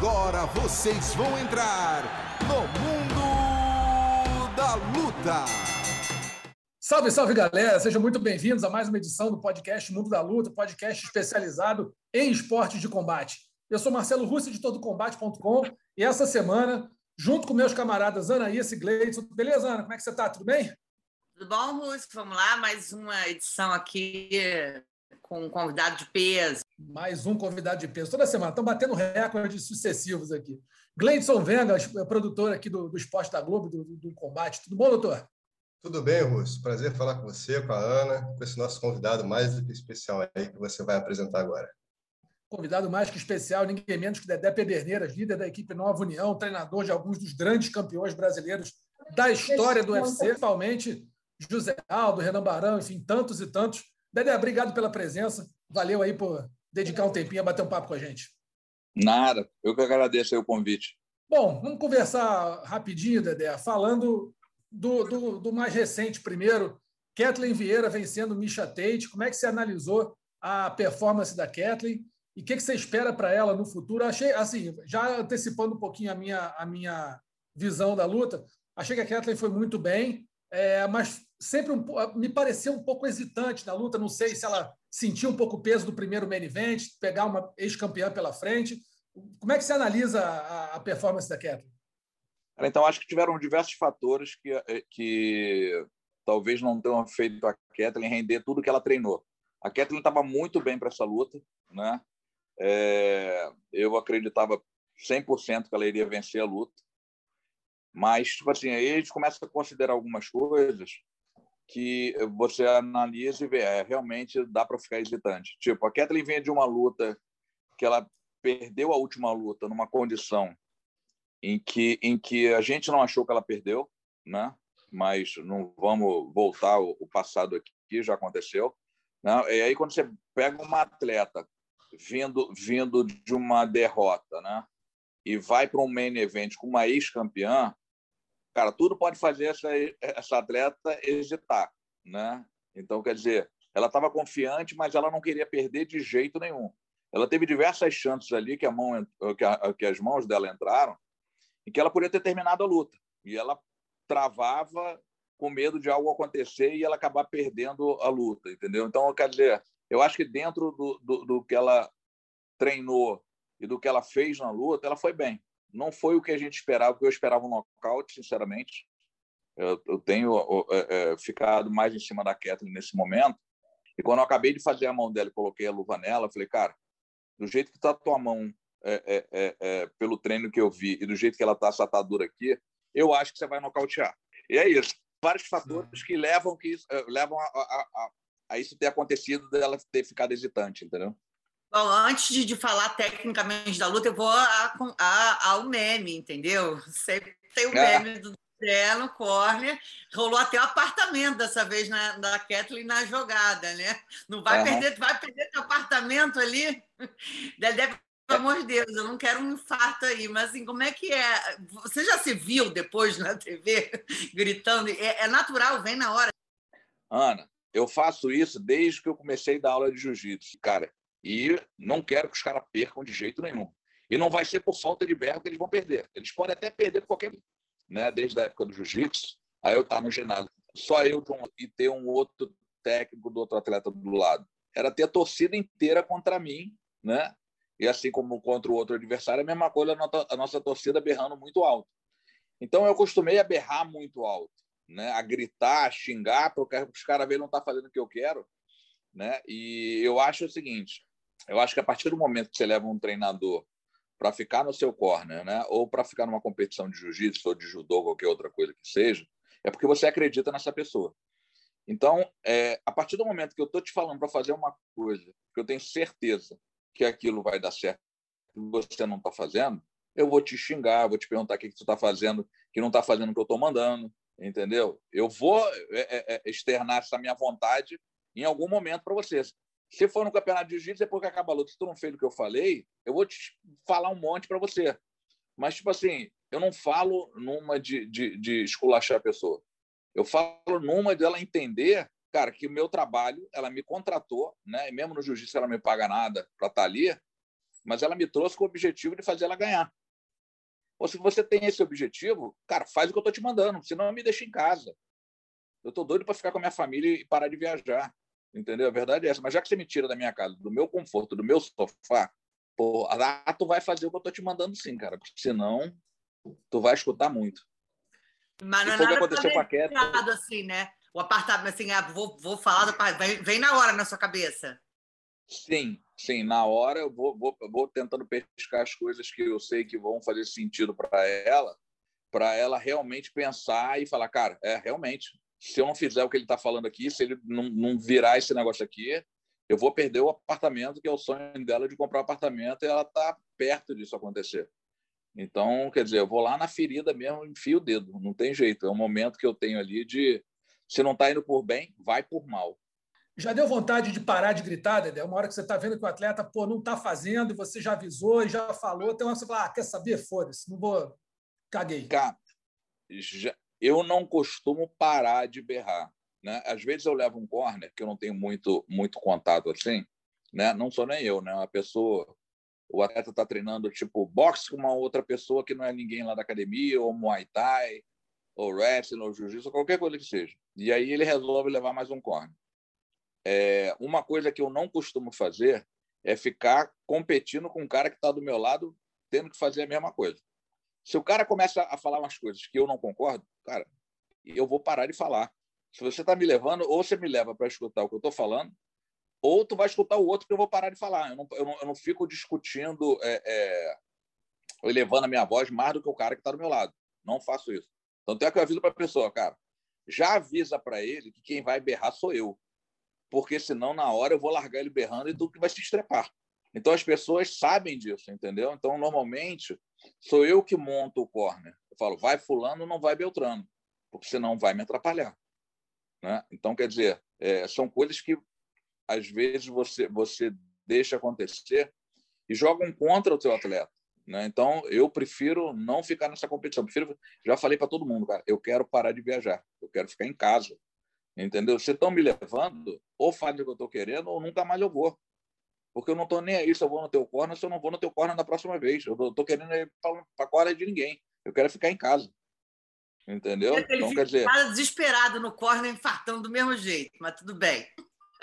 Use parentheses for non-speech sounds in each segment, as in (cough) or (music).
Agora vocês vão entrar no Mundo da Luta. Salve, salve galera! Sejam muito bem-vindos a mais uma edição do podcast Mundo da Luta, podcast especializado em esportes de combate. Eu sou Marcelo Russo, editor do Combate.com, e essa semana, junto com meus camaradas Anaísa e Gleison. Beleza, Ana? Como é que você está? Tudo bem? Tudo bom, Russo? Vamos lá, mais uma edição aqui com um convidado de peso. Mais um convidado de peso. Toda semana, estão batendo recordes sucessivos aqui. Gleidson Venga, produtor aqui do, do Esporte da Globo, do, do, Combate. Tudo bom, doutor? Tudo bem, Russo. Prazer falar com você, com a Ana, com esse nosso convidado mais do que especial aí que você vai apresentar agora. Convidado mais que especial, ninguém menos que Dedé Pederneiras, líder da equipe Nova União, treinador de alguns dos grandes campeões brasileiros da história do UFC, principalmente José Aldo, Renan Barão, enfim, tantos e tantos. Dedé, obrigado pela presença. Valeu aí por dedicar um tempinho a bater um papo com a gente. Nada, eu que agradeço o convite. Bom, vamos conversar rapidinho, Dedé, falando do, do, do, mais recente primeiro, Kathleen Vieira vencendo Misha Tate. Como é que você analisou a performance da Kathleen e o que, que você espera para ela no futuro? Achei, assim, já antecipando um pouquinho a minha, a minha visão da luta, achei que a Kathleen foi muito bem, é, mas sempre um, me pareceu um pouco hesitante na luta. Não sei se ela sentiu um pouco o peso do primeiro main event, pegar uma ex-campeã pela frente. Como é que você analisa a, a performance da Kathleen? Então, acho que tiveram diversos fatores que, eh, que talvez não tenham feito a Kathleen render tudo que ela treinou. A Kathleen estava muito bem para essa luta, né? É, eu acreditava 100% que ela iria vencer a luta. Mas, tipo assim, aí a gente começa a considerar algumas coisas que você analisa e vê, é, realmente dá para ficar hesitante. Tipo, a Kathleen vinha de uma luta que ela perdeu a última luta numa condição em que, em que a gente não achou que ela perdeu, né? mas não vamos voltar o, passado aqui, já aconteceu. Né? E aí, quando você pega uma atleta vindo, vindo de uma derrota né? e vai para um main event com uma ex-campeã, cara, tudo pode fazer essa, essa atleta hesitar, né? Então, quer dizer, ela estava confiante, mas ela não queria perder de jeito nenhum. Ela teve diversas chances ali que, a mão, que, a, que as mãos dela entraram e que ela poderia ter terminado a luta. E ela travava com medo de algo acontecer e ela acabar perdendo a luta, entendeu? Então, quer dizer, eu acho que dentro do, do, do que ela treinou e do que ela fez na luta, ela foi bem. Não foi o que a gente esperava, porque eu esperava um nocaute, sinceramente. Eu, eu tenho é, é, ficado mais em cima da Kathleen nesse momento. E quando eu acabei de fazer a mão dela e coloquei a luva nela, falei, cara, do jeito que está a tua mão, é, é, é, pelo treino que eu vi, e do jeito que ela está essa atadura aqui, eu acho que você vai nocautear. E é isso. Vários fatores que levam, que, é, levam a, a, a, a isso ter acontecido, dela ter ficado hesitante, entendeu? Bom, antes de, de, falar tecnicamente da luta, eu vou a, a, ao meme, entendeu? Você tem o é. meme do André no corner, rolou até o apartamento dessa vez na, da Kathleen na jogada, né? Não vai uhum. perder, vai perder teu apartamento ali? (laughs) Deve, pelo amor de Deus, eu não quero um infarto aí, mas assim, como é que é? Você já se viu depois na TV (laughs) gritando? É, é natural, vem na hora. Ana, eu faço isso desde que eu comecei a dar aula de jiu-jitsu. Cara, e não quero que os caras percam de jeito nenhum. E não vai ser por falta de berro que eles vão perder. Eles podem até perder qualquer. Né? Desde a época do jiu-jitsu, aí eu estava no ginásio, só eu e ter um outro técnico do outro atleta do lado. Era ter a torcida inteira contra mim, né? E assim como contra o outro adversário, a mesma coisa, a nossa torcida berrando muito alto. Então eu acostumei a berrar muito alto, né? a gritar, a xingar, porque os caras não tá fazendo o que eu quero. Né? E eu acho o seguinte: eu acho que a partir do momento que você leva um treinador para ficar no seu corner, né, ou para ficar numa competição de jiu-jitsu ou de judô, qualquer outra coisa que seja, é porque você acredita nessa pessoa. Então, é, a partir do momento que eu estou te falando para fazer uma coisa, que eu tenho certeza que aquilo vai dar certo, e você não está fazendo, eu vou te xingar, vou te perguntar o que, que tu está fazendo, que não está fazendo o que eu estou mandando, entendeu? Eu vou é, é, é, externar essa minha vontade em algum momento para vocês. Se for no campeonato de jiu-jitsu, depois que acaba a luta, se tu não fez o que eu falei, eu vou te falar um monte para você. Mas, tipo assim, eu não falo numa de, de, de esculachar a pessoa. Eu falo numa dela entender, cara, que o meu trabalho, ela me contratou, né? E mesmo no jiu-jitsu ela não me paga nada para estar tá ali, mas ela me trouxe com o objetivo de fazer ela ganhar. Ou se você tem esse objetivo, cara, faz o que eu estou te mandando, senão me deixa em casa. Eu estou doido para ficar com a minha família e parar de viajar. Entendeu? A verdade é essa. Mas já que você me tira da minha casa, do meu conforto, do meu sofá, pô, ah, tu vai fazer o que eu estou te mandando sim, cara. Porque senão, tu vai escutar muito. Mas não é nada aconteceu com a assim, né? O apartamento, assim, ah, vou, vou falar, do, vem, vem na hora na sua cabeça. Sim, sim. Na hora eu vou, vou, vou tentando pescar as coisas que eu sei que vão fazer sentido para ela, para ela realmente pensar e falar, cara, é realmente, se eu não fizer o que ele está falando aqui, se ele não, não virar esse negócio aqui, eu vou perder o apartamento, que é o sonho dela de comprar um apartamento, e ela está perto disso acontecer. Então, quer dizer, eu vou lá na ferida mesmo, enfio o dedo, não tem jeito. É um momento que eu tenho ali de, se não está indo por bem, vai por mal. Já deu vontade de parar de gritar, Dedé? Uma hora que você está vendo que o atleta pô, não está fazendo, e você já avisou e já falou, tem uma hora que você fala, ah, quer saber? Foda-se, não vou. Caguei. Cara, já... eu não costumo parar de berrar. Né? Às vezes eu levo um corner, que eu não tenho muito, muito contato assim, né? não sou nem eu, né? uma pessoa o atleta está treinando tipo boxe com uma outra pessoa que não é ninguém lá da academia, ou Muay Thai, ou wrestling, ou jiu-jitsu, qualquer coisa que seja. E aí ele resolve levar mais um corner. É, uma coisa que eu não costumo fazer é ficar competindo com um cara que está do meu lado tendo que fazer a mesma coisa. Se o cara começa a falar umas coisas que eu não concordo, cara, eu vou parar de falar. Se você está me levando, ou você me leva para escutar o que eu estou falando, ou tu vai escutar o outro que eu vou parar de falar. Eu não, eu não, eu não fico discutindo, é, é, elevando a minha voz mais do que o cara que está do meu lado. Não faço isso. Então, tem que eu aviso para a pessoa, cara, já avisa para ele que quem vai berrar sou eu. Porque senão, na hora, eu vou largar ele berrando e tu que vai se estrepar. Então, as pessoas sabem disso, entendeu? Então, normalmente, sou eu que monto o corner. Eu falo, vai fulano, não vai Beltrano, porque senão vai me atrapalhar. Né? Então, quer dizer, é, são coisas que às vezes você você deixa acontecer e jogam contra o seu atleta. Né? Então, eu prefiro não ficar nessa competição. Prefiro, já falei para todo mundo, cara, eu quero parar de viajar, eu quero ficar em casa. Entendeu? Se estão me levando, ou fazem o que eu estou querendo, ou nunca mais eu vou. Porque eu não estou nem aí se eu vou no teu corner, se eu não vou no teu corner na próxima vez. Eu estou querendo ir para a corner de ninguém. Eu quero ficar em casa. Entendeu? Ele então, quer dizer. desesperado no corner, infartando do mesmo jeito, mas tudo bem.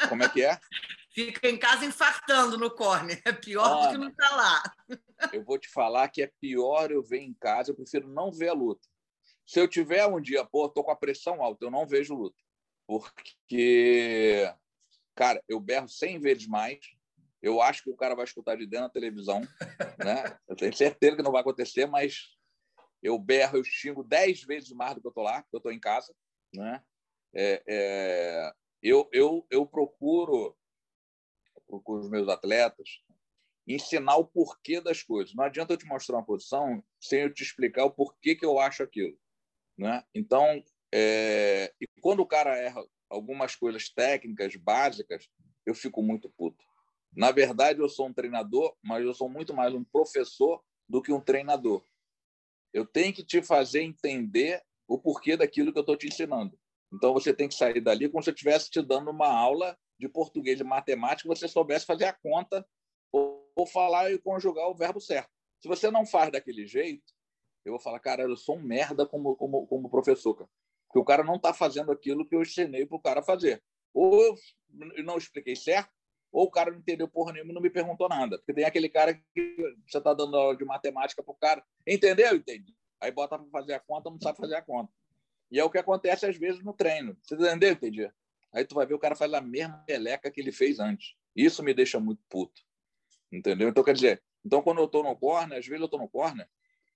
Como é que é? (laughs) Fica em casa infartando no corner. É pior do que não estar tá lá. Eu vou te falar que é pior eu ver em casa. Eu prefiro não ver a luta. Se eu tiver um dia, pô, tô com a pressão alta, eu não vejo luta. Porque, cara, eu berro 100 vezes mais. Eu acho que o cara vai escutar de dentro da televisão. Né? Eu tenho certeza que não vai acontecer, mas eu berro, eu xingo 10 vezes mais do que eu tô lá, porque eu tô em casa. Né? É, é, eu, eu, eu procuro, procuro os meus atletas ensinar o porquê das coisas. Não adianta eu te mostrar uma posição sem eu te explicar o porquê que eu acho aquilo. Né? Então, é... e quando o cara erra algumas coisas técnicas básicas, eu fico muito puto. Na verdade, eu sou um treinador, mas eu sou muito mais um professor do que um treinador. Eu tenho que te fazer entender o porquê daquilo que eu estou te ensinando. Então você tem que sair dali como se eu estivesse te dando uma aula de português e matemática, você soubesse fazer a conta ou, ou falar e conjugar o verbo certo. Se você não faz daquele jeito, eu vou falar, cara, eu sou um merda como, como, como professor, cara. Porque o cara não está fazendo aquilo que eu ensinei para o cara fazer. Ou eu não expliquei certo, ou o cara não entendeu porra nenhuma e não me perguntou nada. Porque tem aquele cara que você está dando aula de matemática para o cara, entendeu? Entendi. Aí bota para fazer a conta, não sabe fazer a conta. E é o que acontece às vezes no treino. Você entendeu, entendi? Aí tu vai ver o cara faz a mesma meleca que ele fez antes. Isso me deixa muito puto. Entendeu? Então, quer dizer, então quando eu estou no corner, às vezes eu estou no corner,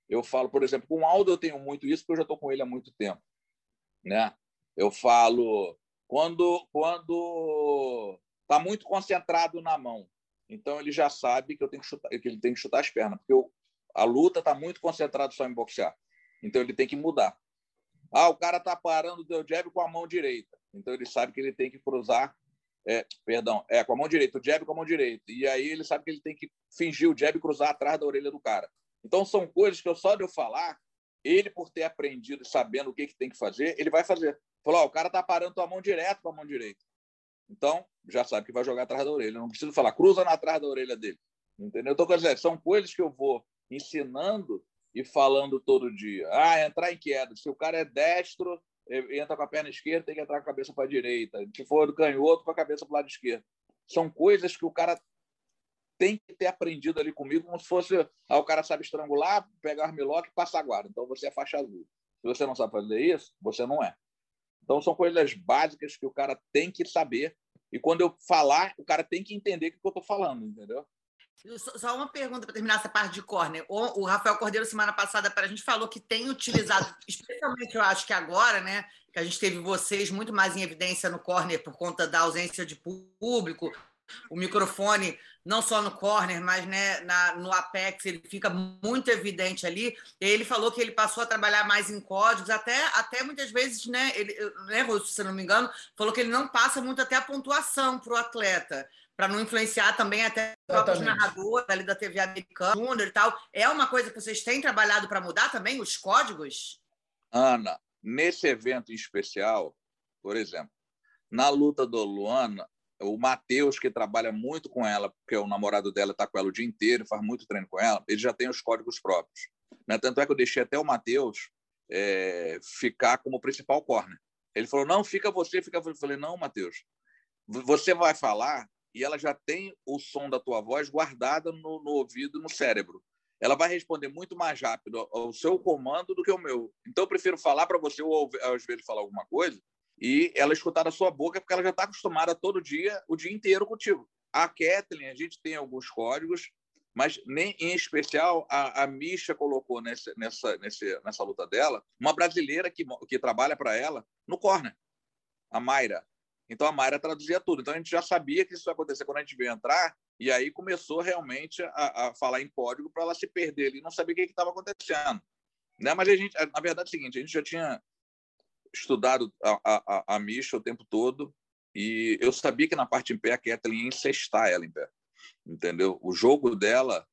eu falo, por exemplo, com o Aldo eu tenho muito isso, porque eu já estou com ele há muito tempo. Né? Eu falo, quando quando está muito concentrado na mão, então ele já sabe que eu tenho que chutar, que ele tem que chutar as pernas, porque eu, a luta está muito concentrada só em boxear. Então ele tem que mudar. Ah, o cara está parando o jab com a mão direita. Então ele sabe que ele tem que cruzar, é, perdão, é com a mão direita, o jab com a mão direita. E aí ele sabe que ele tem que fingir o jab e cruzar atrás da orelha do cara. Então são coisas que eu só de eu falar, ele por ter aprendido sabendo o que, que tem que fazer, ele vai fazer. Falou, oh, o cara está parando tua mão direto com a mão direita. Então, já sabe que vai jogar atrás da orelha. Não preciso falar, cruza na atrás da orelha dele. Entendeu? Então, quer dizer, são coisas que eu vou ensinando e falando todo dia. Ah, entrar em queda. Se o cara é destro, entra com a perna esquerda, tem que entrar com a cabeça para a direita. Se for do canhoto, com a cabeça para o lado esquerdo. São coisas que o cara tem que ter aprendido ali comigo, como se fosse. Ah, o cara sabe estrangular, pegar armlock e passar guarda. Então você é faixa azul. Se você não sabe fazer isso, você não é. Então são coisas básicas que o cara tem que saber. E quando eu falar, o cara tem que entender o que eu estou falando, entendeu? Só uma pergunta para terminar essa parte de corner. O Rafael Cordeiro, semana passada, para a gente falou que tem utilizado, especialmente eu acho que agora, né? Que a gente teve vocês muito mais em evidência no corner por conta da ausência de público. O microfone, não só no corner, mas né, na, no Apex, ele fica muito evidente ali. E ele falou que ele passou a trabalhar mais em códigos, até, até muitas vezes, né, ele, né, Russo, se não me engano, falou que ele não passa muito até a pontuação para o atleta para não influenciar também até os narradores ali da TV americana, Júnior e tal. É uma coisa que vocês têm trabalhado para mudar também, os códigos? Ana, nesse evento em especial, por exemplo, na luta do Luana, o Matheus, que trabalha muito com ela, porque o namorado dela está com ela o dia inteiro, faz muito treino com ela, ele já tem os códigos próprios. Né? Tanto é que eu deixei até o Matheus é, ficar como principal corner. Ele falou: não, fica você, fica você. Eu falei: não, Matheus, você vai falar e ela já tem o som da tua voz guardada no, no ouvido, no cérebro. Ela vai responder muito mais rápido ao seu comando do que o meu. Então, eu prefiro falar para você, ou às vezes falar alguma coisa, e ela escutar da sua boca, porque ela já está acostumada todo dia, o dia inteiro contigo. A Kathleen, a gente tem alguns códigos, mas nem em especial a, a Misha colocou nessa, nessa, nessa luta dela uma brasileira que, que trabalha para ela no corner, a Mayra. Então a Mayra traduzia tudo. Então a gente já sabia que isso ia acontecer quando a gente veio entrar, e aí começou realmente a, a falar em código para ela se perder ali e não saber o que estava acontecendo. Né? Mas a gente, na verdade, é o seguinte: a gente já tinha estudado a, a, a Misha o tempo todo, e eu sabia que na parte em pé a Kathleen ia incestar ela em pé. Entendeu? O jogo dela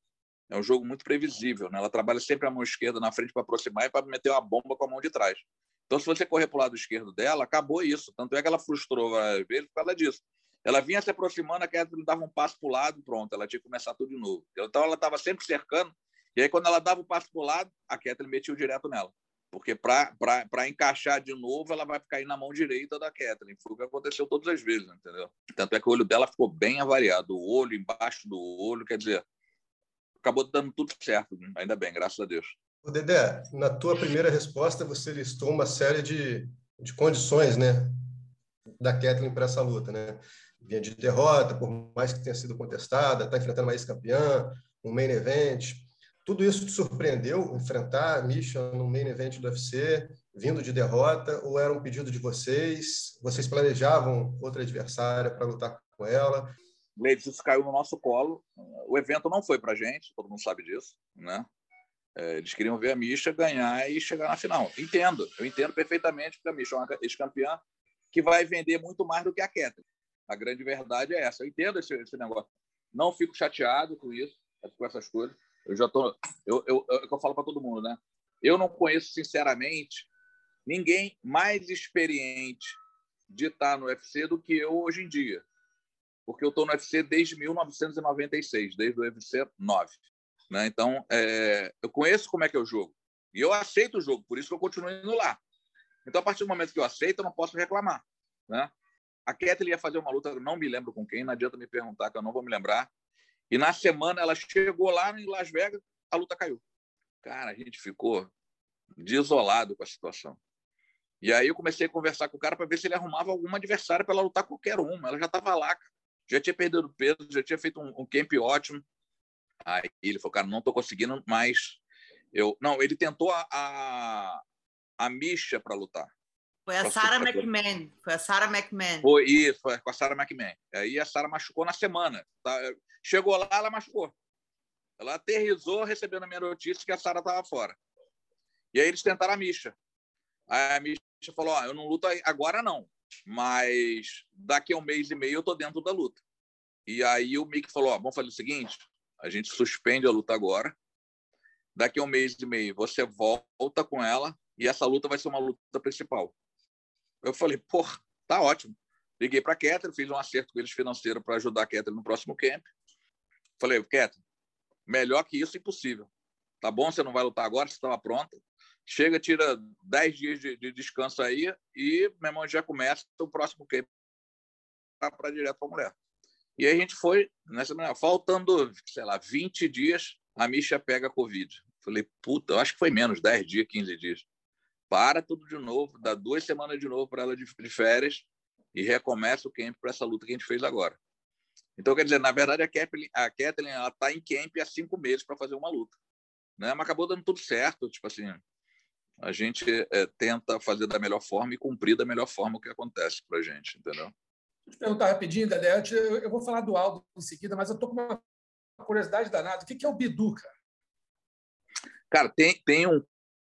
é um jogo muito previsível. Né? Ela trabalha sempre a mão esquerda na frente para aproximar e para meter uma bomba com a mão de trás. Então, se você correr para o lado esquerdo dela, acabou isso. Tanto é que ela frustrou várias vezes por causa disso. Ela vinha se aproximando, a Catherine dava um passo para o lado, pronto, ela tinha que começar tudo de novo. Então, ela estava sempre cercando, e aí, quando ela dava o um passo para o lado, a Catherine metia direto nela. Porque para encaixar de novo, ela vai cair na mão direita da Catherine. Foi o que aconteceu todas as vezes, entendeu? Tanto é que o olho dela ficou bem avariado. O olho embaixo do olho, quer dizer, acabou dando tudo certo. Ainda bem, graças a Deus. O Dedé, na tua primeira resposta, você listou uma série de, de condições, né, da Kathleen para essa luta, né? Vinha de derrota, por mais que tenha sido contestada, está enfrentando uma ex-campeã, um main event. Tudo isso te surpreendeu, enfrentar a Misha no main event do UFC, vindo de derrota, ou era um pedido de vocês? Vocês planejavam outra adversária para lutar com ela? Leite, isso caiu no nosso colo. O evento não foi para gente, todo mundo sabe disso, né? É, eles queriam ver a Misha ganhar e chegar na final. Entendo, eu entendo perfeitamente que a Misha é uma ex-campeã que vai vender muito mais do que a Kathleen. A grande verdade é essa. Eu entendo esse, esse negócio. Não fico chateado com isso, com essas coisas. Eu já tô, eu, eu, eu, eu falo para todo mundo, né? Eu não conheço sinceramente ninguém mais experiente de estar no UFC do que eu hoje em dia, porque eu estou no UFC desde 1996, desde o UFC 9. Né? Então, é, eu conheço como é que é o jogo. E eu aceito o jogo, por isso que eu continuo indo lá. Então, a partir do momento que eu aceito, eu não posso reclamar. Né? A Kathleen ia fazer uma luta, não me lembro com quem, não adianta me perguntar, que eu não vou me lembrar. E na semana ela chegou lá em Las Vegas, a luta caiu. Cara, a gente ficou desolado com a situação. E aí eu comecei a conversar com o cara para ver se ele arrumava alguma adversária para ela lutar qualquer uma. Ela já estava lá, já tinha perdido peso, já tinha feito um, um camp ótimo. Aí ele falou, cara, não estou conseguindo, mas eu não. Ele tentou a a, a Misha para lutar. Foi a Sarah McMahon. Foi a Sarah McMahon. Foi isso, foi com a Sarah McMahon. Aí a Sarah machucou na semana. Tá? Chegou lá, ela machucou. Ela aterrizou recebendo a minha notícia que a Sarah estava fora. E aí eles tentaram a Misha. Aí a Misha falou: oh, eu não luto agora, não. Mas daqui a um mês e meio eu tô dentro da luta. E aí o Mick falou: oh, vamos fazer o seguinte: a gente suspende a luta agora. Daqui a um mês e meio você volta com ela e essa luta vai ser uma luta principal. Eu falei, porra, tá ótimo. Liguei para a fiz um acerto com eles financeiro para ajudar a Catherine no próximo camp. Falei, Catherine, melhor que isso, impossível. Tá bom, você não vai lutar agora, você estava pronta. Chega, tira 10 dias de, de, descanso aí e, meu irmão, já começa o próximo camp para direto para a mulher. E aí a gente foi nessa manhã, faltando, sei lá, 20 dias, a Misha pega Covid. Falei, puta, eu acho que foi menos, 10 dias, 15 dias. Para tudo de novo, dá duas semanas de novo para ela de, de férias e recomeça o camp para essa luta que a gente fez agora. Então, quer dizer, na verdade, a Kathleen, a Kathleen ela está em camp há cinco meses para fazer uma luta. Né? Mas acabou dando tudo certo. Tipo assim, a gente é, tenta fazer da melhor forma e cumprir da melhor forma o que acontece para a gente, entendeu? Deixa eu te perguntar rapidinho, Dedé. Eu vou falar do Aldo em seguida, mas eu estou com uma curiosidade danada. O que é o Bidu, cara? Cara, tem, tem um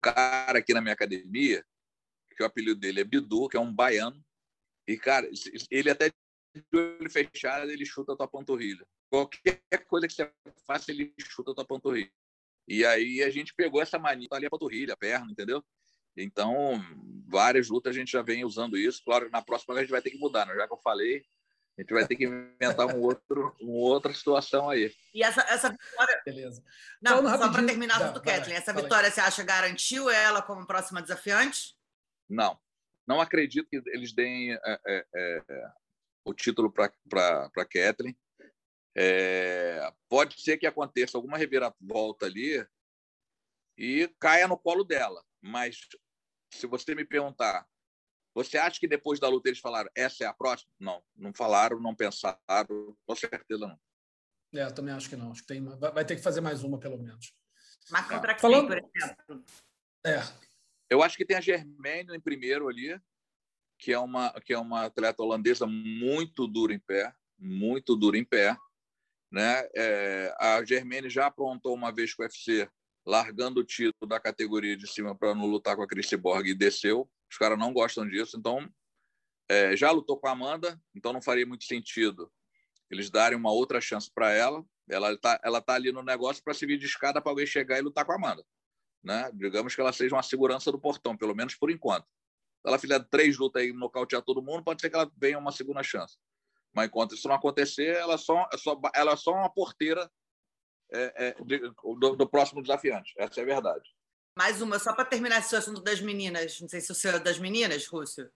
cara aqui na minha academia, que o apelido dele é Bidu, que é um baiano. E, cara, ele até de olho fechado, ele chuta a tua panturrilha. Qualquer coisa que você faça, ele chuta a tua panturrilha. E aí a gente pegou essa mania ali a panturrilha, a perna, entendeu? Então, várias lutas a gente já vem usando isso. Claro que na próxima a gente vai ter que mudar, né? já que eu falei, a gente vai ter que inventar um outro, uma outra situação aí. E essa, essa vitória. Beleza. Não, Falando só para terminar tá, do Kathleen, essa vitória você acha garantiu ela como próxima desafiante? Não. Não acredito que eles deem é, é, é, o título para Kathleen. É, pode ser que aconteça alguma reviravolta ali e caia no colo dela. Mas se você me perguntar, você acha que depois da luta eles falaram essa é a próxima? Não, não falaram, não pensaram, com certeza não. É, eu também acho que não. Acho que tem, vai ter que fazer mais uma, pelo menos. Mas contra quem, Falando... por exemplo? É. Eu acho que tem a Germênio em primeiro ali, que é uma que é uma atleta holandesa muito dura em pé, muito dura em pé, né? É, a Germaine já aprontou uma vez com o UFC, largando o título da categoria de cima para não lutar com a Chris Borg e desceu. Os caras não gostam disso, então é, já lutou com a Amanda, então não faria muito sentido eles darem uma outra chance para ela. Ela está ela tá ali no negócio para servir de escada para alguém chegar e lutar com a Amanda. Né? Digamos que ela seja uma segurança do portão, pelo menos por enquanto ela fizer três lutas e nocautear todo mundo, pode ser que ela venha uma segunda chance. Mas enquanto isso não acontecer, ela só, é só, ela é só uma porteira é, é, de, do, do, próximo desafiante. Essa é a verdade. Mais uma, só para terminar esse assunto das meninas. Não sei se o seu é das meninas, Rússio.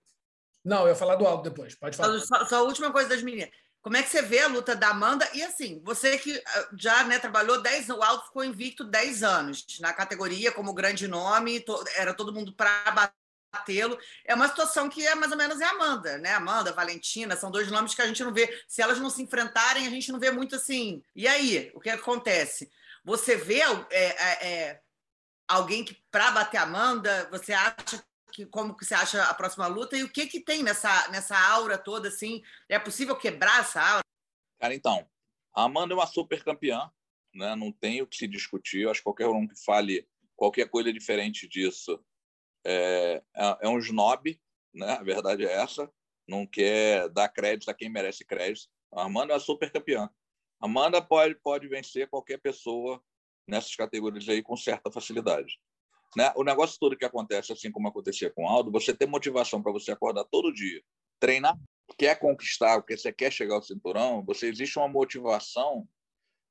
Não, eu ia falar do alto depois. Pode falar. Só, só a última coisa das meninas. Como é que você vê a luta da Amanda? E assim, você que ah, já né, trabalhou 10 o Aldo ficou invicto 10 anos na categoria como grande nome, era todo mundo para batê-lo. É uma situação que é mais ou menos é Amanda, né? Amanda, Valentina, são dois nomes que a gente não vê. Se elas não se enfrentarem, a gente não vê muito assim. E aí, o que acontece? Você vê é, é, é alguém que para bater Amanda, você acha que como que você acha a próxima luta e o que que tem nessa nessa aura toda assim? É possível quebrar essa aura? Cara, então, a Amanda é uma super campeã, né? Não tem o que se discutir. Eu acho que qualquer um que fale qualquer coisa diferente disso é, é, é um snob, né? a verdade é essa, não quer dar crédito a quem merece crédito. A Amanda é super campeã. A Amanda pode, pode vencer qualquer pessoa nessas categorias aí com certa facilidade. Né? O negócio todo que acontece, assim como acontecia com o Aldo, você ter motivação para você acordar todo dia, treinar, quer conquistar, porque você quer chegar ao cinturão, você existe uma motivação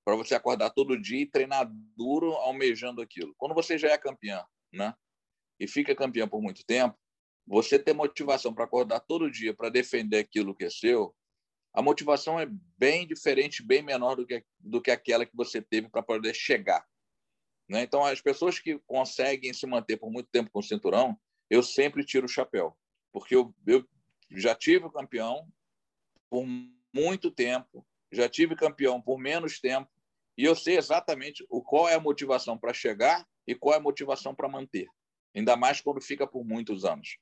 para você acordar todo dia e treinar duro, almejando aquilo. Quando você já é campeã, né? E fica campeão por muito tempo, você ter motivação para acordar todo dia para defender aquilo que é seu, a motivação é bem diferente, bem menor do que, do que aquela que você teve para poder chegar. Né? Então, as pessoas que conseguem se manter por muito tempo com o cinturão, eu sempre tiro o chapéu, porque eu, eu já tive campeão por muito tempo, já tive campeão por menos tempo, e eu sei exatamente o, qual é a motivação para chegar e qual é a motivação para manter ainda mais quando fica por muitos anos.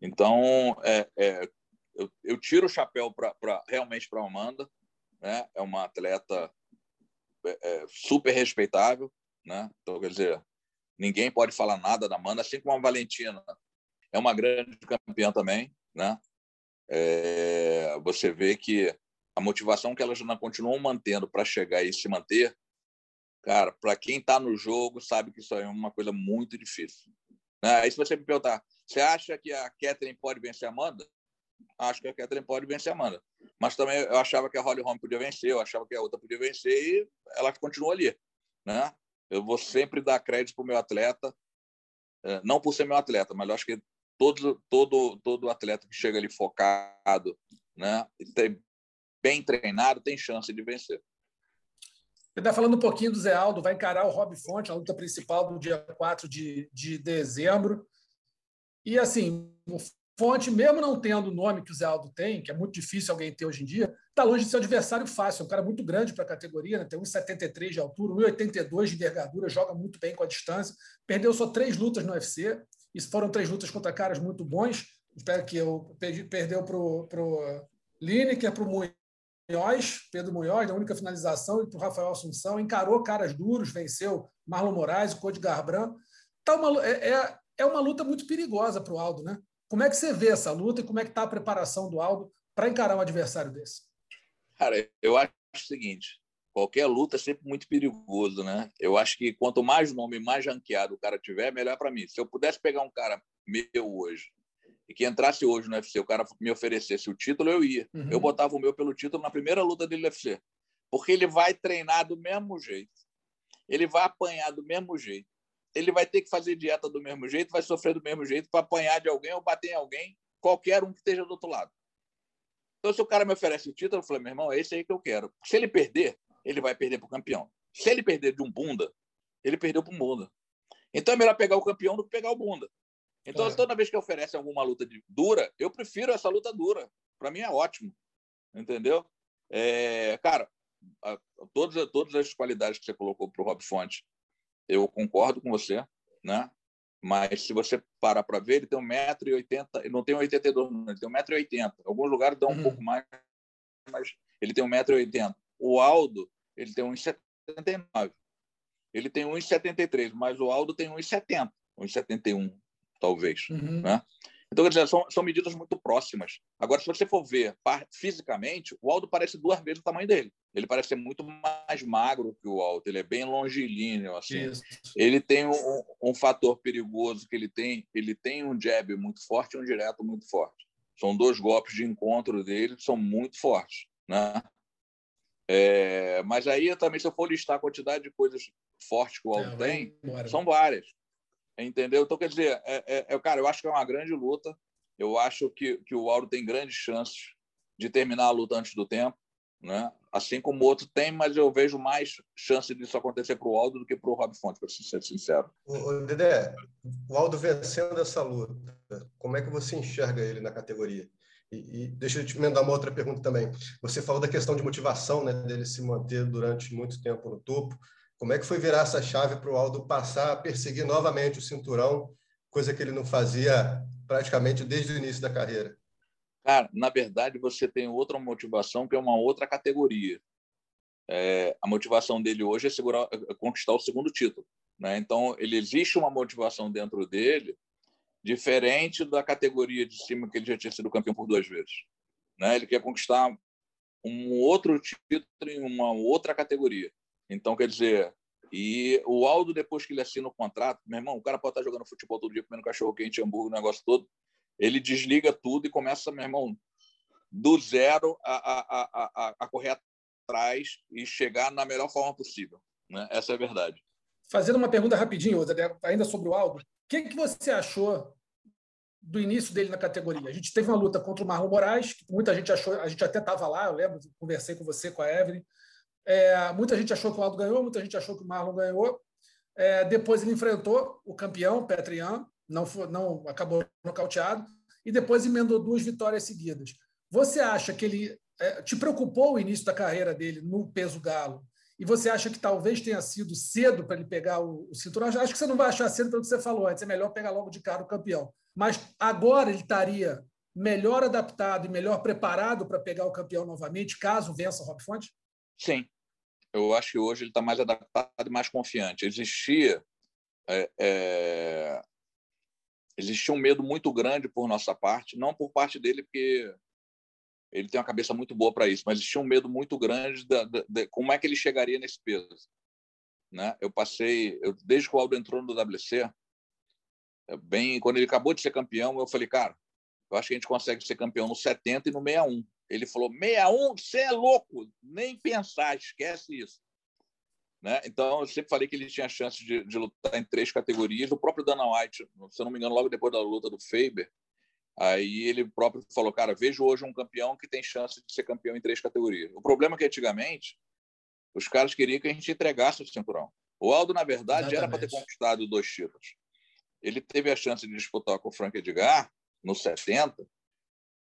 Então, é, é, eu, eu, tiro o chapéu pra, pra realmente para a Amanda, né? é uma atleta é, é, super respeitável, né? então, quer dizer, ninguém pode falar nada da Amanda, assim como a Valentina é uma grande campeã também, né? É, você vê que a motivação que elas continuam mantendo para chegar e se manter, cara, para quem está no jogo sabe que isso é uma coisa muito difícil. Aí se você me perguntar, você acha que a Catherine pode vencer a Amanda? Acho que a Catherine pode vencer a Amanda. Mas também eu achava que a Holly Holm podia vencer, eu achava que a outra podia vencer e ela continua ali. né? Eu vou sempre dar crédito para o meu atleta, é, não por ser meu atleta, mas eu acho que todo, todo, todo atleta que chega ali focado, né? bem treinado, tem chance de vencer. Está falando um pouquinho do Zé Aldo, vai encarar o Rob Fonte, a luta principal do dia 4 de, de dezembro. E assim, o Fonte, mesmo não tendo o nome que o Zé Aldo tem, que é muito difícil alguém ter hoje em dia, está longe de ser um adversário fácil. É um cara muito grande para a categoria, né? tem 1,73 de altura, 1,82 de envergadura, joga muito bem com a distância. Perdeu só três lutas no UFC. Isso foram três lutas contra caras muito bons. Espero que eu perdeu para o Lineker, para o Munhoz, Pedro Munhoz, na única finalização, e para o Rafael Assunção. Encarou caras duros, venceu Marlon Moraes, o Code Garbrandt. Tá uma, é, é, é uma luta muito perigosa para o Aldo, né? Como é que você vê essa luta e como é que está a preparação do Aldo para encarar um adversário desse? Cara, eu acho o seguinte: qualquer luta é sempre muito perigoso, né? Eu acho que quanto mais nome, mais ranqueado o cara tiver, melhor para mim. Se eu pudesse pegar um cara meu hoje e que entrasse hoje no UFC, o cara me oferecesse o título, eu ia. Uhum. Eu botava o meu pelo título na primeira luta dele no UFC. Porque ele vai treinar do mesmo jeito. Ele vai apanhar do mesmo jeito ele vai ter que fazer dieta do mesmo jeito, vai sofrer do mesmo jeito para apanhar de alguém ou bater em alguém, qualquer um que esteja do outro lado. Então, se o cara me oferece o título, eu falo, meu irmão, é esse aí que eu quero. Se ele perder, ele vai perder para o campeão. Se ele perder de um bunda, ele perdeu para um bunda. Então, é melhor pegar o campeão do que pegar o bunda. Então, é. toda vez que oferece alguma luta dura, eu prefiro essa luta dura. Para mim é ótimo. Entendeu? É, cara, a, a, todas, todas as qualidades que você colocou para o Rob Fonte eu concordo com você, né? Mas se você parar para ver, ele tem 1,80m, ele não tem 82, não, ele tem 1,80m. Alguns lugares dão um uhum. pouco mais, mas ele tem 1,80m. O Aldo, ele tem 1,79m. Ele tem 1,73, mas o Aldo tem 1,70, 1,71, talvez. Uhum. Né? Então, quer dizer, são, são medidas muito próximas. Agora, se você for ver fisicamente, o Aldo parece duas vezes o tamanho dele. Ele parece ser muito mais magro que o Aldo, ele é bem longilíneo. Assim. Ele tem um, um, fator perigoso que ele tem, ele tem um jab muito forte e um direto muito forte. São dois golpes de encontro dele que são muito fortes. Né? É, mas aí também, se eu for listar a quantidade de coisas fortes que o Aldo é, tem, são várias. Entendeu? Então, quer dizer, é, é, é, cara, eu acho que é uma grande luta. Eu acho que, que o Auro tem grandes chances de terminar a luta antes do tempo, né? assim como o outro tem, mas eu vejo mais chance disso acontecer para o Aldo do que para o Rob Fonte, para ser sincero. O, Dedé, o Aldo vencendo essa luta, como é que você enxerga ele na categoria? E, e deixa eu te emendar uma outra pergunta também. Você falou da questão de motivação, né, dele se manter durante muito tempo no topo. Como é que foi virar essa chave para o Aldo passar a perseguir novamente o cinturão, coisa que ele não fazia praticamente desde o início da carreira? Cara, na verdade, você tem outra motivação que é uma outra categoria. É, a motivação dele hoje é, segurar, é conquistar o segundo título. Né? Então, ele existe uma motivação dentro dele diferente da categoria de cima que ele já tinha sido campeão por duas vezes. Né? Ele quer conquistar um outro título em uma outra categoria. Então, quer dizer, e o Aldo, depois que ele assina o contrato, meu irmão, o cara pode estar jogando futebol todo dia, comendo cachorro quente, hambúrguer, o negócio todo, ele desliga tudo e começa, meu irmão, do zero a, a, a, a correr atrás e chegar na melhor forma possível. Né? Essa é a verdade. Fazendo uma pergunta rapidinho, ainda sobre o Aldo, o que, que você achou do início dele na categoria? A gente teve uma luta contra o Marlon Moraes, que muita gente achou, a gente até estava lá, eu lembro, conversei com você, com a Evelyn, é, muita gente achou que o Aldo ganhou, muita gente achou que o Marlon ganhou. É, depois ele enfrentou o campeão, Petrian, não, foi, não acabou nocauteado, e depois emendou duas vitórias seguidas. Você acha que ele é, te preocupou o início da carreira dele no peso galo? E você acha que talvez tenha sido cedo para ele pegar o, o cinturão? Acho que você não vai achar cedo pelo que você falou antes, é melhor pegar logo de cara o campeão. Mas agora ele estaria melhor adaptado e melhor preparado para pegar o campeão novamente, caso vença o Rob Fonte? Sim, eu acho que hoje ele está mais adaptado e mais confiante. Existia é, é, existia um medo muito grande por nossa parte, não por parte dele, porque ele tem uma cabeça muito boa para isso, mas existia um medo muito grande de, de, de, como é que ele chegaria nesse peso. Né? Eu passei, eu, desde que o Aldo entrou no WC, é bem, quando ele acabou de ser campeão, eu falei, cara, eu acho que a gente consegue ser campeão no 70 e no 61. Ele falou: 61, você é louco, nem pensar, esquece isso. Né? Então, eu sempre falei que ele tinha chance de, de, lutar em três categorias. O próprio Dana White, se eu não me engano, logo depois da luta do Faber, aí ele próprio falou, cara, vejo hoje um campeão que tem chance de ser campeão em três categorias. O problema é que, antigamente, os caras queriam que a gente entregasse o cinturão. O Aldo, na verdade, Exatamente. era para ter conquistado dois títulos. Ele teve a chance de disputar com o Frank Edgar no 70,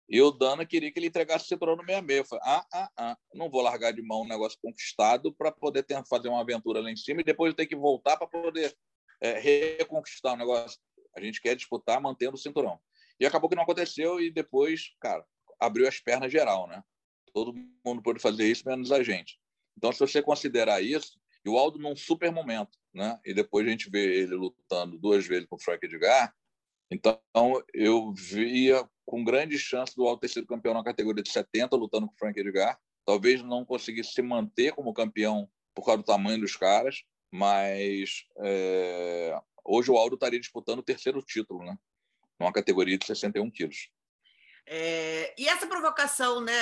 e o Dana queria que ele entregasse o cinturão no 66. Eu falei, ah, ah, ah, não vou largar de mão um negócio conquistado para poder ter, fazer uma aventura lá em cima e depois ter que voltar para poder é, reconquistar o negócio. A gente quer disputar mantendo o cinturão. E acabou que não aconteceu e depois, cara, abriu as pernas geral, né? Todo mundo pôde fazer isso, menos a gente. Então, se você considerar isso, e o Aldo num super momento, né? E depois a gente vê ele lutando duas vezes com o Frank Edgar, então, eu via com grande chance do Alto ter sido campeão na categoria de 70, lutando com o Frank Edgar. Talvez não conseguisse se manter como campeão por causa do tamanho dos caras, mas é... hoje o Aldo estaria disputando o terceiro título, né? Numa categoria de 61 quilos. É, e essa provocação, né?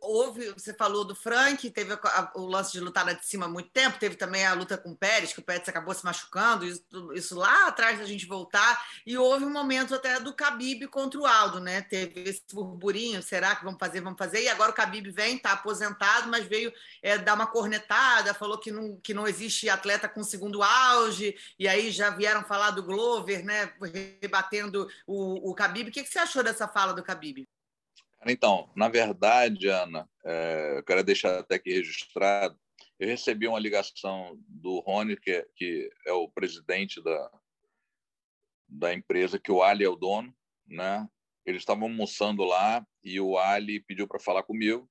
Houve, você falou do Frank, teve a, o lance de lutar lá de cima há muito tempo, teve também a luta com o Pérez, que o Pérez acabou se machucando, isso, isso lá atrás da gente voltar, e houve um momento até do Khabib contra o Aldo, né? Teve esse burburinho, será que vamos fazer, vamos fazer? E agora o Khabib vem, está aposentado, mas veio é, dar uma cornetada, falou que não, que não existe atleta com segundo auge, e aí já vieram falar do Glover, né? Rebatendo o, o Khabib. O que, que você achou dessa fala do Khabib? Então, na verdade, Ana, é, eu quero deixar até aqui registrado, eu recebi uma ligação do Rony, que é, que é o presidente da, da empresa, que o Ali é o dono, né? Eles estavam almoçando lá e o Ali pediu para falar comigo.